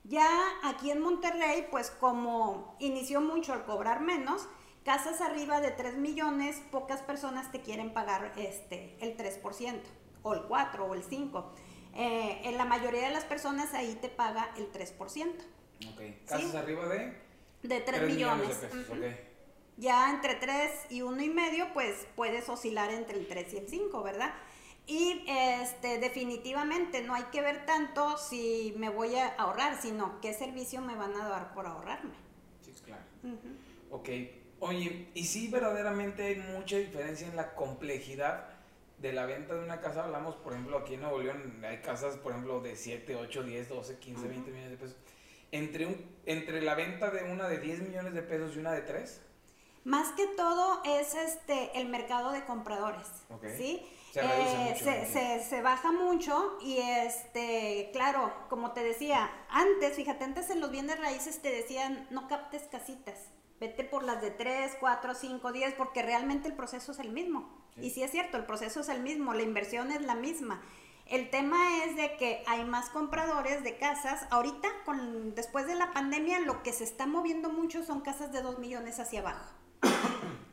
S4: Ya aquí en Monterrey, pues como inició mucho al cobrar menos, casas arriba de 3 millones, pocas personas te quieren pagar este, el 3%, o el 4, o el 5. Eh, en la mayoría de las personas ahí te paga el 3%.
S3: Ok, casas arriba de...
S4: De 3, millones. de pesos, ya entre 3 y uno y medio, pues puedes oscilar entre el 3 y el 5, ¿verdad? Y este, definitivamente no hay que ver tanto si me voy a ahorrar, sino qué servicio me van a dar por ahorrarme.
S3: Sí, claro. Ok. Oye, ¿y si verdaderamente hay mucha diferencia en la complejidad de la venta de una casa? Hablamos, por ejemplo, aquí en Nuevo León hay casas, por ejemplo, de 7, 8, 10, 12, 15, 20 millones de pesos. Entre, un, entre la venta de una de 10 millones de pesos y una de 3?
S4: Más que todo es este el mercado de compradores, ¿sí? Se, eh, se, baja mucho y este, claro, como te decía, antes, fíjate, antes en los bienes raíces te decían no captes casitas, vete por las de 3, 4, 5, 10, porque realmente el proceso es el mismo. Y sí es cierto, el proceso es el mismo, la inversión es la misma. El tema es de que hay más compradores de casas. Ahorita, con, después de la pandemia, lo que se está moviendo mucho son casas de 2 millones hacia abajo.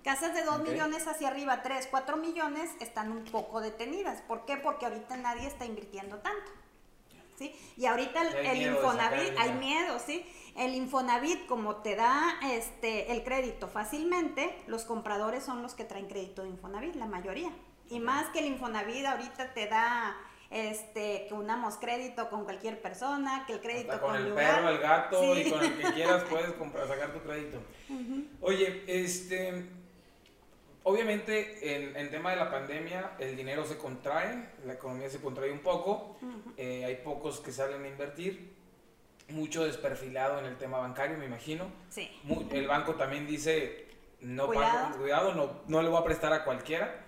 S4: Casas de 2 millones hacia arriba, 3, 4 millones, están un poco detenidas. ¿Por qué? Porque ahorita nadie está invirtiendo tanto. ¿Sí? Y ahorita el, Infonavit, hay miedo, ¿sí? El Infonavit, como te da este, el crédito fácilmente, los compradores son los que traen crédito de Infonavit, la mayoría. Y más que el Infonavit ahorita te da este, que unamos crédito con cualquier persona, que el crédito
S3: con el perro, el gato y con el que quieras puedes comprar, sacar tu crédito. Oye, este, obviamente en, en, tema de la pandemia el dinero se contrae, la economía se contrae un poco, eh, hay pocos que salen a invertir, mucho desperfilado en el tema bancario, me imagino.
S4: Sí.
S3: el banco también dice, no cuidado, cuidado no, no le voy a prestar a cualquiera.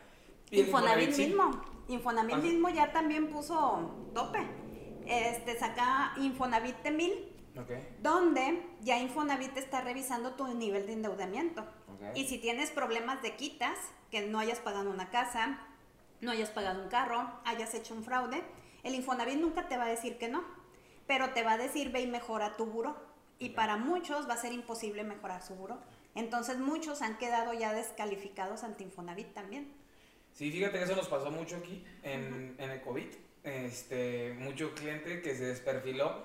S4: Infonavit mismo. Infonavit mismo ya también puso tope. Este, saca Infonavit de mil. Donde ya Infonavit está revisando tu nivel de endeudamiento. Y si tienes problemas de quitas, que no hayas pagado una casa, no hayas pagado un carro, hayas hecho un fraude, el Infonavit nunca te va a decir que no, pero te va a decir ve y mejora tu buro. Y para muchos va a ser imposible mejorar su buro. Entonces muchos han quedado ya descalificados ante Infonavit también.
S3: Sí, fíjate que eso nos pasó mucho aquí en, en el COVID. Este, mucho cliente que se desperfiló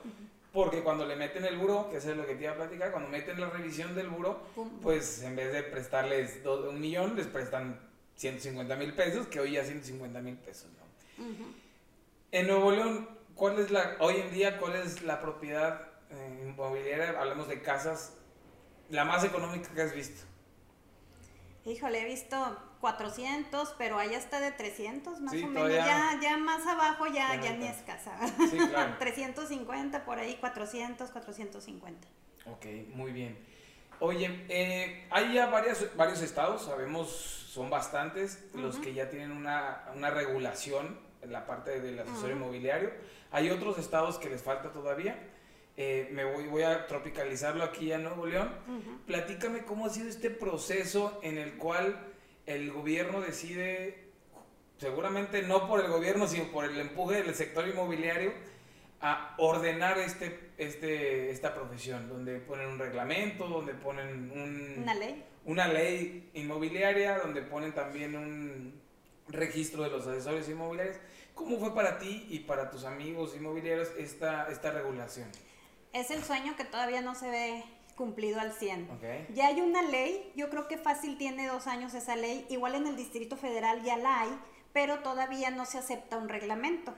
S3: porque cuando le meten el buro, que eso es lo que te iba a platicar, cuando meten la revisión del buro, pues en vez de prestarles un millón, les prestan 150 mil pesos, que hoy ya 150 mil pesos, ¿no? En Nuevo León, ¿cuál es la, hoy en día, cuál es la propiedad eh, inmobiliaria, hablamos de casas, la más económica que has visto?
S4: Híjole, he visto 400, pero hay hasta de 300 más o menos. Ya, ya más abajo ya, ya ni es casa. Sí, claro. 350 por ahí, 400, 450.
S3: Ok, muy bien. Oye, eh, hay ya varios, varios estados, sabemos, son bastantes, los que ya tienen una, una, regulación en la parte del asesor inmobiliario. Hay otros estados que les falta todavía. Eh, me voy, voy a tropicalizarlo aquí en Nuevo León. Platícame cómo ha sido este proceso en el cual el gobierno decide, seguramente no por el gobierno, sino por el empuje del sector inmobiliario, a ordenar este, este, esta profesión, donde ponen un reglamento, donde ponen
S4: una ley.
S3: Una ley inmobiliaria, donde ponen también un registro de los asesores inmobiliarios. ¿Cómo fue para ti y para tus amigos inmobiliarios esta, esta regulación?
S4: Es el sueño que todavía no se ve cumplido al 100.
S3: Ok.
S4: Ya hay una ley, yo creo que fácil tiene dos años esa ley, igual en el Distrito Federal ya la hay, pero todavía no se acepta un reglamento.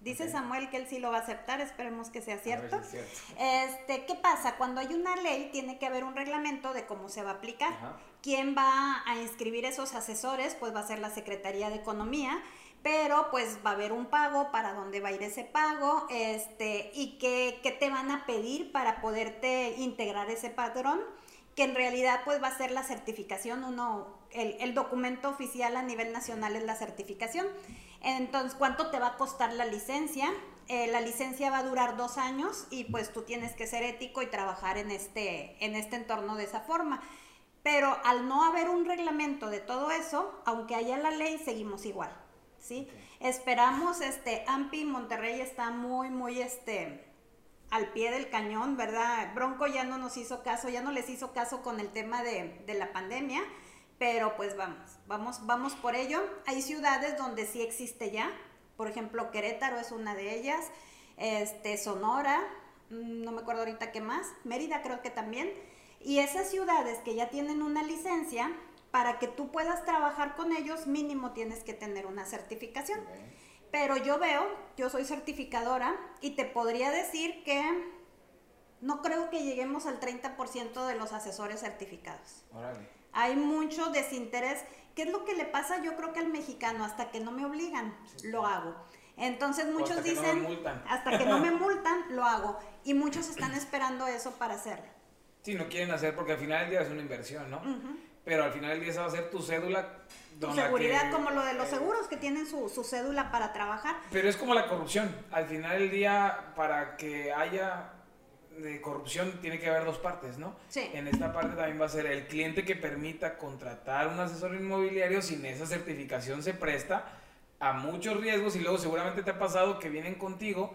S4: Dice. Samuel que él sí lo va a aceptar, esperemos que sea cierto.
S3: si es cierto.
S4: Este, ¿qué pasa? Cuando hay una ley tiene que haber un reglamento de cómo se va a aplicar. ¿Quién va a inscribir esos asesores? Pues va a ser la Secretaría de Economía, pero pues va a haber un pago, para dónde va a ir ese pago, este, y qué, qué te van a pedir para poderte integrar ese padrón, que en realidad pues va a ser la certificación, uno, el, el documento oficial a nivel nacional es la certificación. Entonces, ¿cuánto te va a costar la licencia? Eh, la licencia va a durar dos años y pues tú tienes que ser ético y trabajar en este, en este entorno de esa forma. Pero al no haber un reglamento de todo eso, aunque haya la ley, seguimos igual, ¿sí? Esperamos, este, AMPI Monterrey está muy, muy, este, al pie del cañón, ¿verdad? Bronco ya no nos hizo caso, ya no les hizo caso con el tema de, de la pandemia, pero pues vamos, vamos, vamos por ello. Hay ciudades donde sí existe ya, por ejemplo, Querétaro es una de ellas, este, Sonora, mm, no me acuerdo ahorita qué más, Mérida creo que también, y esas ciudades que ya tienen una licencia, para que tú puedas trabajar con ellos, mínimo tienes que tener una certificación. Pero yo veo, yo soy certificadora y te podría decir que no creo que lleguemos al 30% de los asesores certificados.
S3: Órale.
S4: Hay mucho desinterés. ¿Qué es lo que le pasa? Yo creo que al mexicano, hasta que no me obligan, lo hago. Entonces muchos
S3: hasta que no
S4: dicen,
S3: me multan.
S4: hasta que no me multan, lo hago. Y muchos están esperando eso para hacerlo.
S3: Sí, no quieren hacer porque al final del día es una inversión, ¿no? Pero al final del día esa va a ser tu cédula.
S4: Tu seguridad,
S3: que-
S4: como lo de los seguros que tienen su, su cédula para trabajar.
S3: Pero es como la corrupción. Al final del día, para que haya de corrupción, tiene que haber dos partes, ¿no?
S4: Sí.
S3: En esta parte también va a ser el cliente que permita contratar un asesor inmobiliario sin esa certificación se presta a muchos riesgos y luego seguramente te ha pasado que vienen contigo.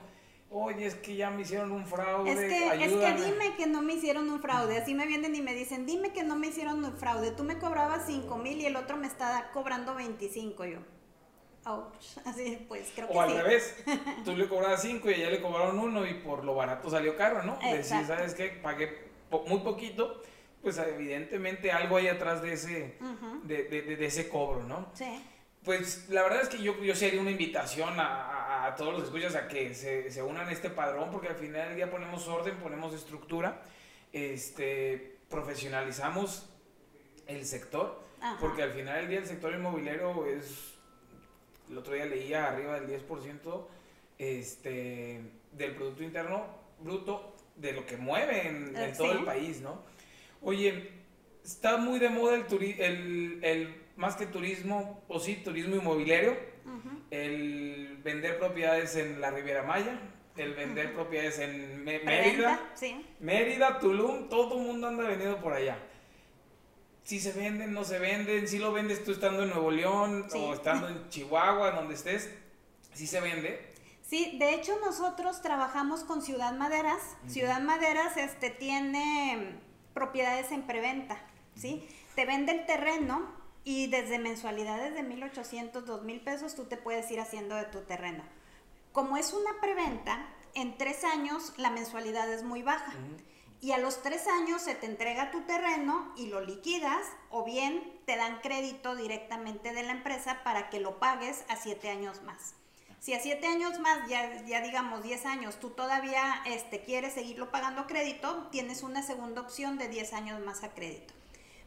S3: Oye, es que ya me hicieron un fraude,
S4: Es que, es que
S3: ayúdame".
S4: dime que no me hicieron un fraude. Así me vienen y me dicen, dime que no me hicieron un fraude. Tú me cobrabas 5 mil y el otro me está cobrando 25. Yo, ouch. Así, pues creo que
S3: O al
S4: sí.
S3: revés, tú le cobrabas 5 y a ella le cobraron uno y por lo barato salió caro, ¿no? Decir,
S4: Exacto.
S3: ¿sabes qué? Pagué po- muy poquito, pues evidentemente algo hay atrás de ese,
S4: Ujú.
S3: de, de- de- de ese cobro, ¿no?
S4: Sí.
S3: Pues la verdad es que yo, yo sería una invitación a, a- todos los escuchas a que se, se unan a este padrón porque al final del día ponemos orden, ponemos estructura, este, profesionalizamos el sector,
S4: Ajá.
S3: porque al final del día el sector inmobiliario es, el otro día leía arriba del 10% este, del Producto Interno Bruto de lo que mueve en, en
S4: Eh,
S3: todo
S4: sí.
S3: el país, ¿no? Oye, está muy de moda el, turi- el, el más que turismo, o sí, turismo inmobiliario, el vender propiedades en la Riviera Maya, el vender propiedades en Mérida,
S4: sí.
S3: Mérida, Tulum, todo el mundo anda vendiendo por allá. Si se venden, no se venden, si lo vendes tú estando en Nuevo León
S4: Sí.
S3: o estando en Chihuahua, donde estés, si se vende.
S4: Sí, de hecho nosotros trabajamos con Ciudad Maderas. Ciudad Maderas este, tiene propiedades en preventa, ¿sí? Te vende el terreno y desde mensualidades de 1.800, 2.000 pesos tú te puedes ir haciendo de tu terreno. Como es una preventa, en tres años la mensualidad es muy baja. Y a los tres años se te entrega tu terreno y lo liquidas o bien te dan crédito directamente de la empresa para que lo pagues a siete años más. Si a siete años más, ya, ya digamos 10 años, tú todavía este, quieres seguirlo pagando a crédito, tienes una segunda opción de 10 años más a crédito.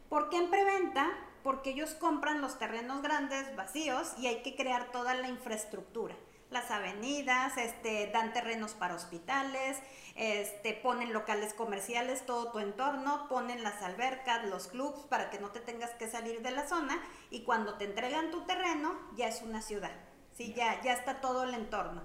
S4: ¿Por qué en preventa? Porque ellos compran los terrenos grandes, vacíos, y hay que crear toda la infraestructura. Las avenidas, este, dan terrenos para hospitales, este, ponen locales comerciales, todo tu entorno, ponen las albercas, los clubs para que no te tengas que salir de la zona y cuando te entregan tu terreno ya es una ciudad, ¿sí? ya, ya está todo el entorno.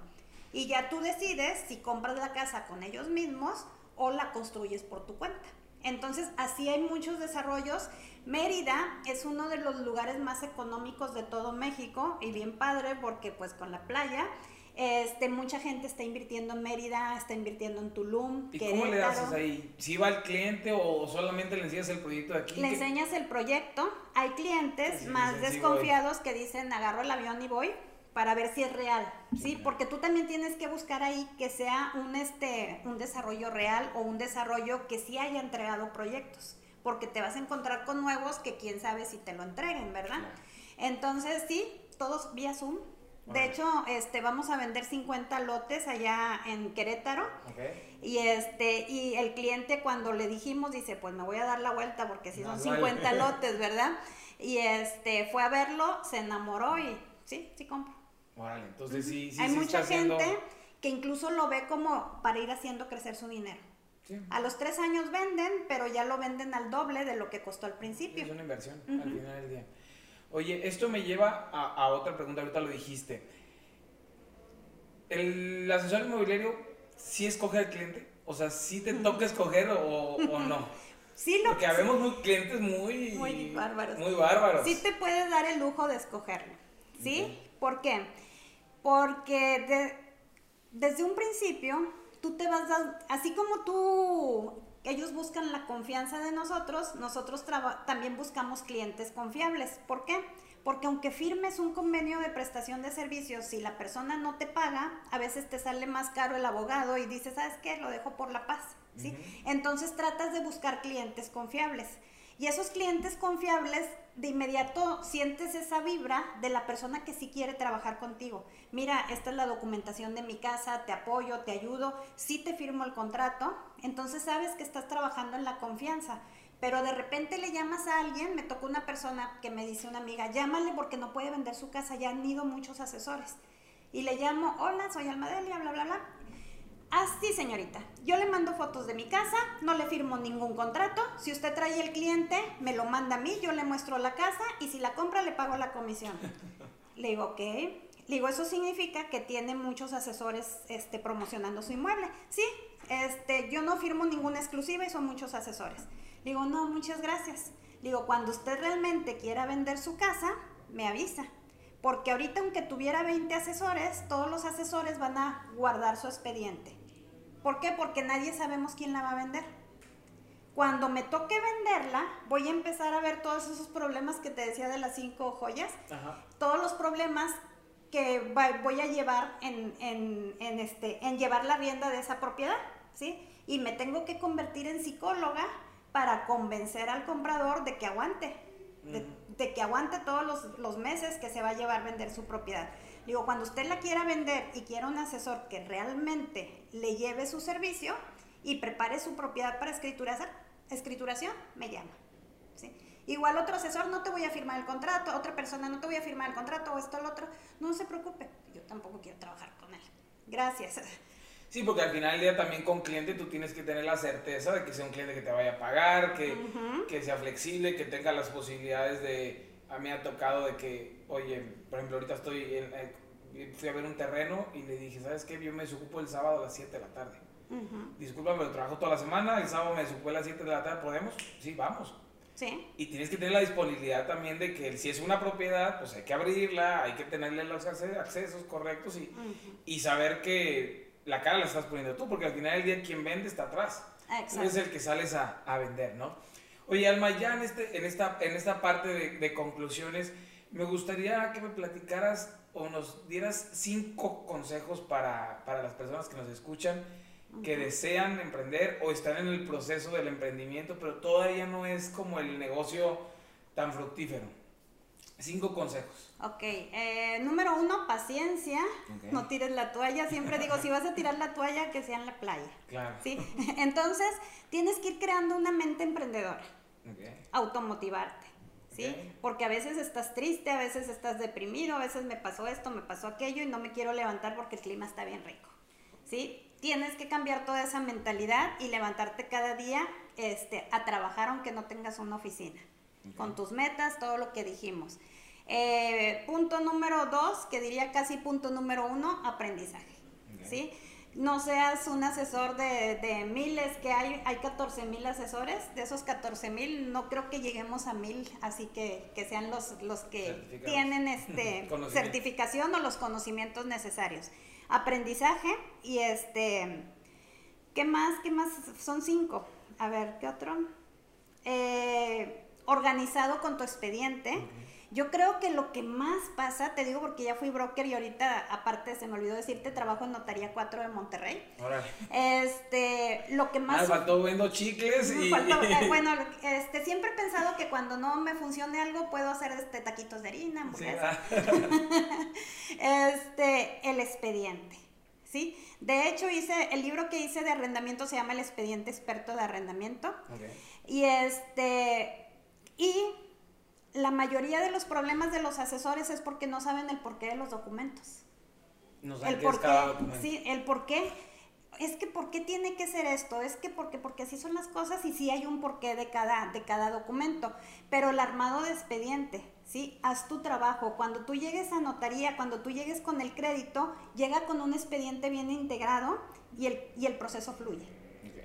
S4: Y ya tú decides si compras la casa con ellos mismos o la construyes por tu cuenta. Entonces, así hay muchos desarrollos. Mérida es uno de los lugares más económicos de todo México y bien padre porque pues con la playa, este, mucha gente está invirtiendo en Mérida, está invirtiendo en Tulum,
S3: ¿Y cómo le haces ahí? ¿Si va al cliente o solamente le enseñas el proyecto de aquí?
S4: Le
S3: ¿Qué-
S4: enseñas el proyecto. Hay clientes
S3: Sí,
S4: más desconfiados que dicen agarro el avión y voy. Para ver si es real, ¿sí? Porque tú también tienes que buscar ahí que sea un, este, un desarrollo real o un desarrollo que sí haya entregado proyectos, porque te vas a encontrar con nuevos que quién sabe si te lo entreguen, ¿verdad? Entonces, sí, todos vía Zoom. De hecho, este, vamos a vender 50 lotes allá en Querétaro. Y este, y el cliente cuando le dijimos, dice, pues me voy a dar la vuelta porque si son 50 lotes, ¿verdad? Y este, fue a verlo, se enamoró y sí, sí compro.
S3: Entonces sí, sí
S4: Hay mucha gente que incluso lo ve como para ir haciendo crecer su dinero. A los tres años venden, pero ya lo venden al doble de lo que costó al principio.
S3: Es una inversión al final del día. Oye, esto me lleva a, otra pregunta, ahorita lo dijiste. ¿El asesor inmobiliario sí escoge al cliente? O sea, ¿sí te toca escoger o, no?
S4: Sí, lo
S3: Porque habemos muy clientes muy,
S4: muy bárbaros.
S3: Muy bárbaros.
S4: Sí te puedes dar el lujo de escogerlo. ¿Sí? ¿Por qué? Porque desde un principio tú te vas dando, así como tú, ellos buscan la confianza de nosotros, nosotros también buscamos clientes confiables. ¿Por qué? Porque aunque firmes un convenio de prestación de servicios, si la persona no te paga, a veces te sale más caro el abogado y dices, ¿sabes qué? Lo dejo por la paz. ¿sí? Entonces tratas de buscar clientes confiables. Y esos clientes confiables, de inmediato sientes esa vibra de la persona que sí quiere trabajar contigo. Mira, esta es la documentación de mi casa, te apoyo, te ayudo, sí te firmo el contrato, entonces sabes que estás trabajando en la confianza. Pero de repente le llamas a alguien, me tocó una persona que me dice una amiga, llámale porque no puede vender su casa, ya han ido muchos asesores. Y le llamo, hola, soy Almadelia, bla, bla, bla. Ah, sí, señorita. Yo le mando fotos de mi casa, no le firmo ningún contrato. Si usted trae el cliente, me lo manda a mí, yo le muestro la casa y si la compra le pago la comisión. Le digo, ok. Le digo, eso significa que tiene muchos asesores este, promocionando su inmueble. Sí, este, yo no firmo ninguna exclusiva y son muchos asesores. Le digo, no, muchas gracias. Le digo, cuando usted realmente quiera vender su casa, me avisa. Porque ahorita aunque tuviera 20 asesores, todos los asesores van a guardar su expediente. ¿Por qué? Porque nadie sabemos quién la va a vender. Cuando me toque venderla, voy a empezar a ver todos esos problemas que te decía de las cinco joyas, todos los problemas que voy a llevar en, este, en llevar la rienda de esa propiedad, ¿sí? Y me tengo que convertir en psicóloga para convencer al comprador de que aguante, de, que aguante todos los, los meses que se va a llevar vender su propiedad. Digo, cuando usted la quiera vender y quiera un asesor que realmente le lleve su servicio y prepare su propiedad para escrituración, me llama. ¿sí? Igual otro asesor, no te voy a firmar el contrato, otra persona, no te voy a firmar el contrato o esto lo otro. No se preocupe, yo tampoco quiero trabajar con él. Gracias.
S3: Sí, porque al final del día también con cliente tú tienes que tener la certeza de que sea un cliente que te vaya a pagar, que, que sea flexible, que tenga las posibilidades de a mí me ha tocado de que, oye, por ejemplo, ahorita estoy, en, fui a ver un terreno y le dije, ¿sabes qué? Yo me desocupo el sábado a las 7 de la tarde. Uh Discúlpame, pero trabajo toda la semana, el sábado me desocupo a las 7 de la tarde, ¿podemos? Sí, vamos.
S4: Sí.
S3: Y tienes que tener la disponibilidad también de que si es una propiedad, pues hay que abrirla, hay que tenerle los accesos correctos y, y saber que la cara la estás poniendo tú, porque al final del día quien vende está atrás. Exacto. Tú eres el que sales a, a vender, ¿no? Oye, Alma, ya en, este, en, esta, en esta parte de, conclusiones, me gustaría que me platicaras o nos dieras cinco consejos para, las personas que nos escuchan, que desean emprender o están en el proceso del emprendimiento, pero todavía no es como el negocio tan fructífero. Cinco consejos.
S4: Ok, eh, número uno, paciencia. No tires la toalla. Siempre digo, si vas a tirar la toalla, que sea en la playa.
S3: Claro.
S4: ¿sí? Entonces, tienes que ir creando una mente emprendedora. Automotivarte. ¿Sí? Porque a veces estás triste, a veces estás deprimido, a veces me pasó esto, me pasó aquello y no me quiero levantar porque el clima está bien rico. ¿Sí? Tienes que cambiar toda esa mentalidad y levantarte cada día este, a trabajar aunque no tengas una oficina. Con tus metas, todo lo que dijimos. Eh, punto número dos, que diría casi punto número uno, aprendizaje. ¿Sí? No seas un asesor de, miles, que hay, hay 14 mil asesores, de esos 14 mil no creo que lleguemos a mil, así que, que sean los, los que tienen este certificación o los conocimientos necesarios. Aprendizaje y este, ¿qué más? ¿Qué más? Son cinco. A ver, ¿qué otro? Eh, organizado con tu expediente. Yo creo que lo que más pasa, te digo porque ya fui broker y ahorita, aparte, se me olvidó decirte, trabajo en Notaría 4 de Monterrey.
S3: Órale.
S4: Este, lo que más...
S3: Ah, faltó vendo chicles y...
S4: Faltó- eh, bueno, este, siempre he pensado que cuando no me funcione algo, puedo hacer este, taquitos de harina,
S3: Sí,
S4: hamburguesas.
S3: ah,
S4: este, el expediente, ¿sí? De hecho, hice, el libro que hice de arrendamiento se llama El expediente experto de arrendamiento.
S3: ok.
S4: Y este, y la mayoría de los problemas de los asesores es porque no saben el porqué de los documentos.
S3: No saben
S4: El
S3: qué es
S4: por
S3: cada
S4: qué,
S3: documento.
S4: sí, el por qué. Es que por qué tiene que ser esto, es que porque, porque así son las cosas y sí hay un porqué de cada, de cada documento. Pero el armado de expediente, ¿sí? Haz tu trabajo. Cuando tú llegues a notaría, cuando tú llegues con el crédito, llega con un expediente bien integrado y el, y el proceso fluye.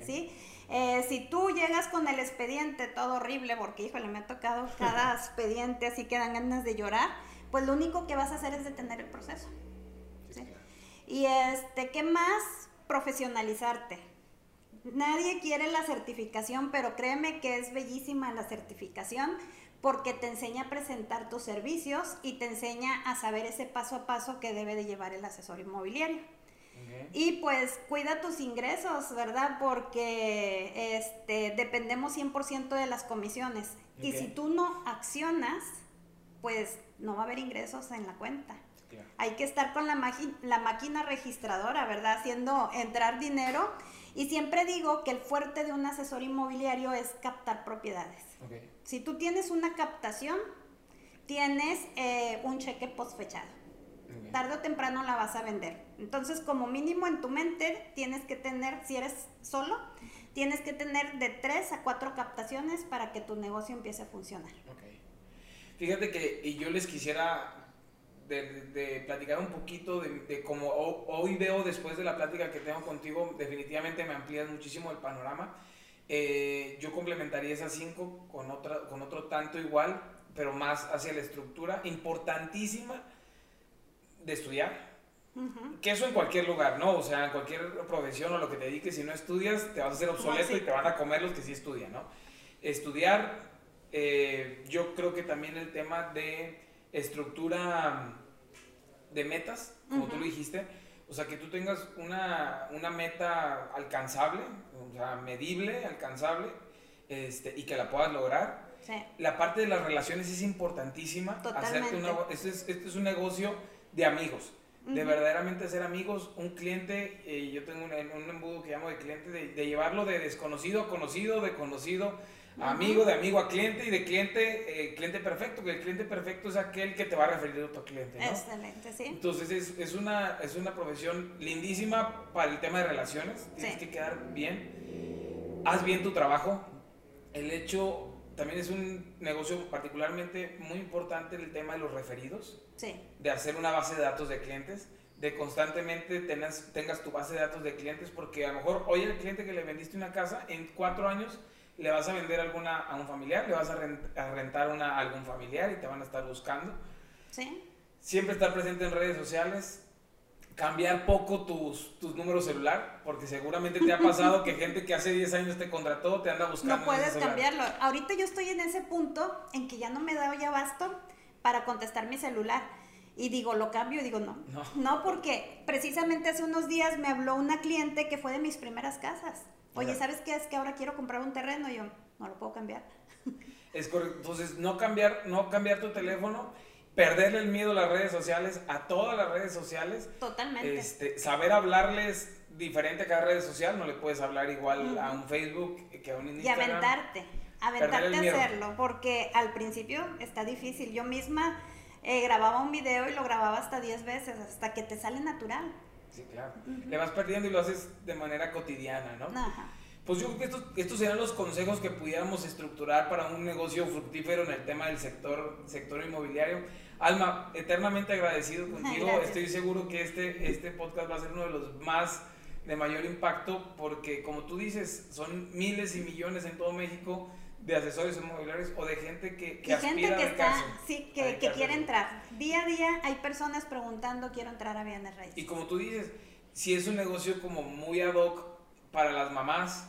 S4: ¿sí? Eh, si tú llegas con el expediente todo horrible, porque híjole, me ha tocado cada expediente así que dan ganas de llorar, pues lo único que vas a hacer es detener el proceso. ¿sí? Y este, ¿qué más? Profesionalizarte. Nadie quiere la certificación, pero créeme que es bellísima la certificación porque te enseña a presentar tus servicios y te enseña a saber ese paso a paso que debe de llevar el asesor inmobiliario.
S3: Ok.
S4: Y pues cuida tus ingresos, ¿verdad? Porque este, dependemos 100% de las comisiones. Y
S3: Ok.
S4: si tú no accionas, pues no va a haber ingresos en la cuenta.
S3: Claro.
S4: Hay que estar con la, la máquina registradora, ¿verdad? Haciendo entrar dinero. Y siempre digo que el fuerte de un asesor inmobiliario es captar propiedades.
S3: Ok.
S4: Si tú tienes una captación, tienes eh, un cheque postfechado
S3: Ok.
S4: tarde o temprano la vas a vender. Entonces, como mínimo en tu mente, tienes que tener, si eres solo, tienes que tener de tres a cuatro captaciones para que tu negocio empiece a funcionar.
S3: Ok. Fíjate que y yo les quisiera de, platicar un poquito de, de cómo ho- hoy veo después de la plática que tengo contigo, definitivamente me amplías muchísimo el panorama. Eh, yo complementaría esas cinco con, otra, con otro tanto igual, pero más hacia la estructura importantísima de estudiar.
S4: Ujú.
S3: Que eso en cualquier lugar, ¿no? O sea, en cualquier profesión o lo que te dediques, si no estudias, te vas a hacer obsoleto
S4: sí.
S3: y te van a comer los que sí estudian, ¿no? Estudiar, eh, yo creo que también el tema de estructura de metas, como tú lo dijiste, o sea, que tú tengas una, una meta alcanzable, o sea, medible, alcanzable, este, y que la puedas lograr.
S4: Sí.
S3: La parte de las relaciones es importantísima.
S4: Totalmente.
S3: Hacerte una- este, es, este es un negocio de amigos. De verdaderamente ser amigos, un cliente, eh, yo tengo un, un embudo que llamo de cliente, de, de llevarlo de desconocido a conocido, de conocido a amigo, de amigo a cliente y de cliente, eh, cliente perfecto, que el cliente perfecto es aquel que te va a referir a otro cliente, ¿no?
S4: Excelente, sí.
S3: Entonces es, es, una, es una profesión lindísima para el tema de relaciones. Tienes
S4: Sí.
S3: que quedar bien. Haz bien tu trabajo. El hecho también es un negocio particularmente muy importante el tema de los referidos,
S4: Sí.
S3: de hacer una base de datos de clientes, de constantemente tengas, tengas tu base de datos de clientes, porque a lo mejor hoy el cliente que le vendiste una casa, en cuatro años le vas a vender alguna a un familiar, le vas a, rent- a rentar una, a algún familiar y te van a estar buscando
S4: Sí.
S3: siempre estar presente en redes sociales, cambiar poco tus, tus números celular, porque seguramente te ha pasado que gente que hace 10 años te contrató te anda buscando.
S4: No puedes cambiarlo. Ahorita yo estoy en ese punto en que ya no me da ya abasto para contestar mi celular. Y digo, lo cambio y digo, no.
S3: No.
S4: No, porque precisamente hace unos días me habló una cliente que fue de mis primeras casas. Oye. ¿sabes qué? Es que ahora quiero comprar un terreno. Y yo, no lo puedo cambiar.
S3: Es correcto. Entonces, no cambiar, no cambiar tu teléfono, perderle el miedo a las redes sociales, a todas las redes sociales,
S4: Totalmente.
S3: este, saber hablarles diferente a cada red social, no le puedes hablar igual a un Facebook que a un
S4: y
S3: Instagram.
S4: aventarte,
S3: Perder
S4: aventarte
S3: el
S4: a hacerlo, porque al principio está difícil. Yo misma eh, grababa un video y lo grababa hasta 10 veces, hasta que te sale natural.
S3: Sí, claro. Le vas perdiendo y lo haces de manera cotidiana, ¿no?
S4: Ajá.
S3: Pues yo creo que estos, estos serían los consejos que pudiéramos estructurar para un negocio fructífero en el tema del sector, sector inmobiliario. Alma, eternamente agradecido contigo.
S4: Gracias.
S3: Estoy seguro que este, este podcast va a ser uno de los más de mayor impacto porque, como tú dices, son miles y millones en todo México de asesores inmobiliarios o de gente que, que
S4: y gente que está,
S3: dedicarse
S4: sí, que, que quiere entrar. Día a día hay personas preguntando, quiero entrar a bienes
S3: Y
S4: raíces.
S3: como tú dices, si es un negocio como muy ad hoc para las mamás,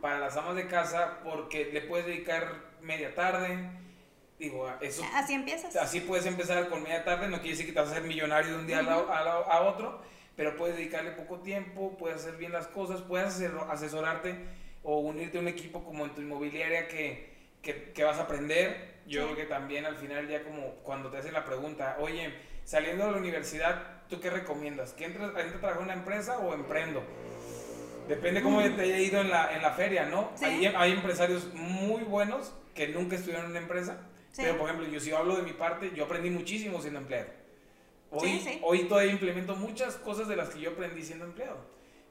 S3: para las amas de casa porque le puedes dedicar media tarde, digo, eso...
S4: Así empiezas.
S3: Así puedes empezar con media tarde, no quiere decir que te vas a ser millonario de un día a, otro, pero puedes dedicarle poco tiempo, puedes hacer bien las cosas, puedes asesorarte o unirte a un equipo como en tu inmobiliaria que, que, que vas a aprender. Yo creo que también al final ya como cuando te hacen la pregunta, oye, saliendo de la universidad, ¿tú qué recomiendas? ¿Que entres, a trabajar en una empresa o emprendo? Depende cómo te haya ido en la, en la feria, ¿no? Hay, hay, empresarios muy buenos que nunca estuvieron en una empresa. Pero, por ejemplo, yo si hablo de mi parte, yo aprendí muchísimo siendo empleado. Hoy, hoy todavía implemento muchas cosas de las que yo aprendí siendo empleado.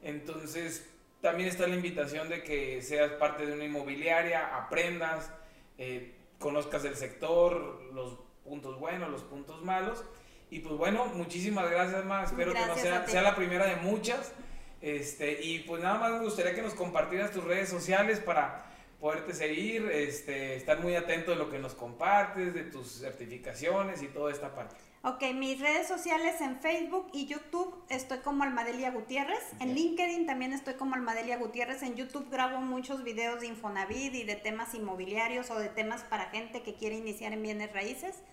S3: Entonces, también está la invitación de que seas parte de una inmobiliaria, aprendas, eh, conozcas el sector, los puntos buenos, los puntos malos. Y pues bueno, muchísimas gracias, más. Espero que no sea, sea la primera de muchas. Este, y pues nada más me gustaría que nos compartieras tus redes sociales para poderte seguir, este, estar muy atento de lo que nos compartes, de tus certificaciones y toda esta parte.
S4: Ok, mis redes sociales en Facebook y YouTube estoy como Almadelia Gutiérrez. En LinkedIn también estoy como Almadelia Gutiérrez. En YouTube grabo muchos videos de Infonavit y de temas inmobiliarios o de temas para gente que quiere iniciar en bienes raíces.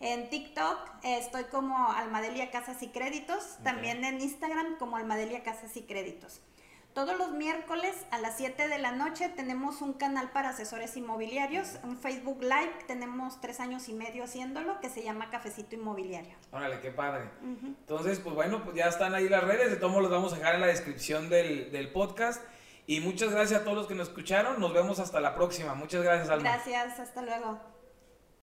S4: En TikTok estoy como Almadelia Casas y Créditos, también en Instagram como Almadelia Casas y Créditos. Todos los miércoles a las 7 de la noche tenemos un canal para asesores inmobiliarios, un Facebook Live, tenemos tres años y medio haciéndolo, que se llama Cafecito Inmobiliario.
S3: Órale, qué padre. Entonces, pues bueno, pues ya están ahí las redes, de todos los vamos a dejar en la descripción del, del, podcast. Y muchas gracias a todos los que nos escucharon, nos vemos hasta la próxima. Muchas gracias, Alma.
S4: Gracias, hasta luego.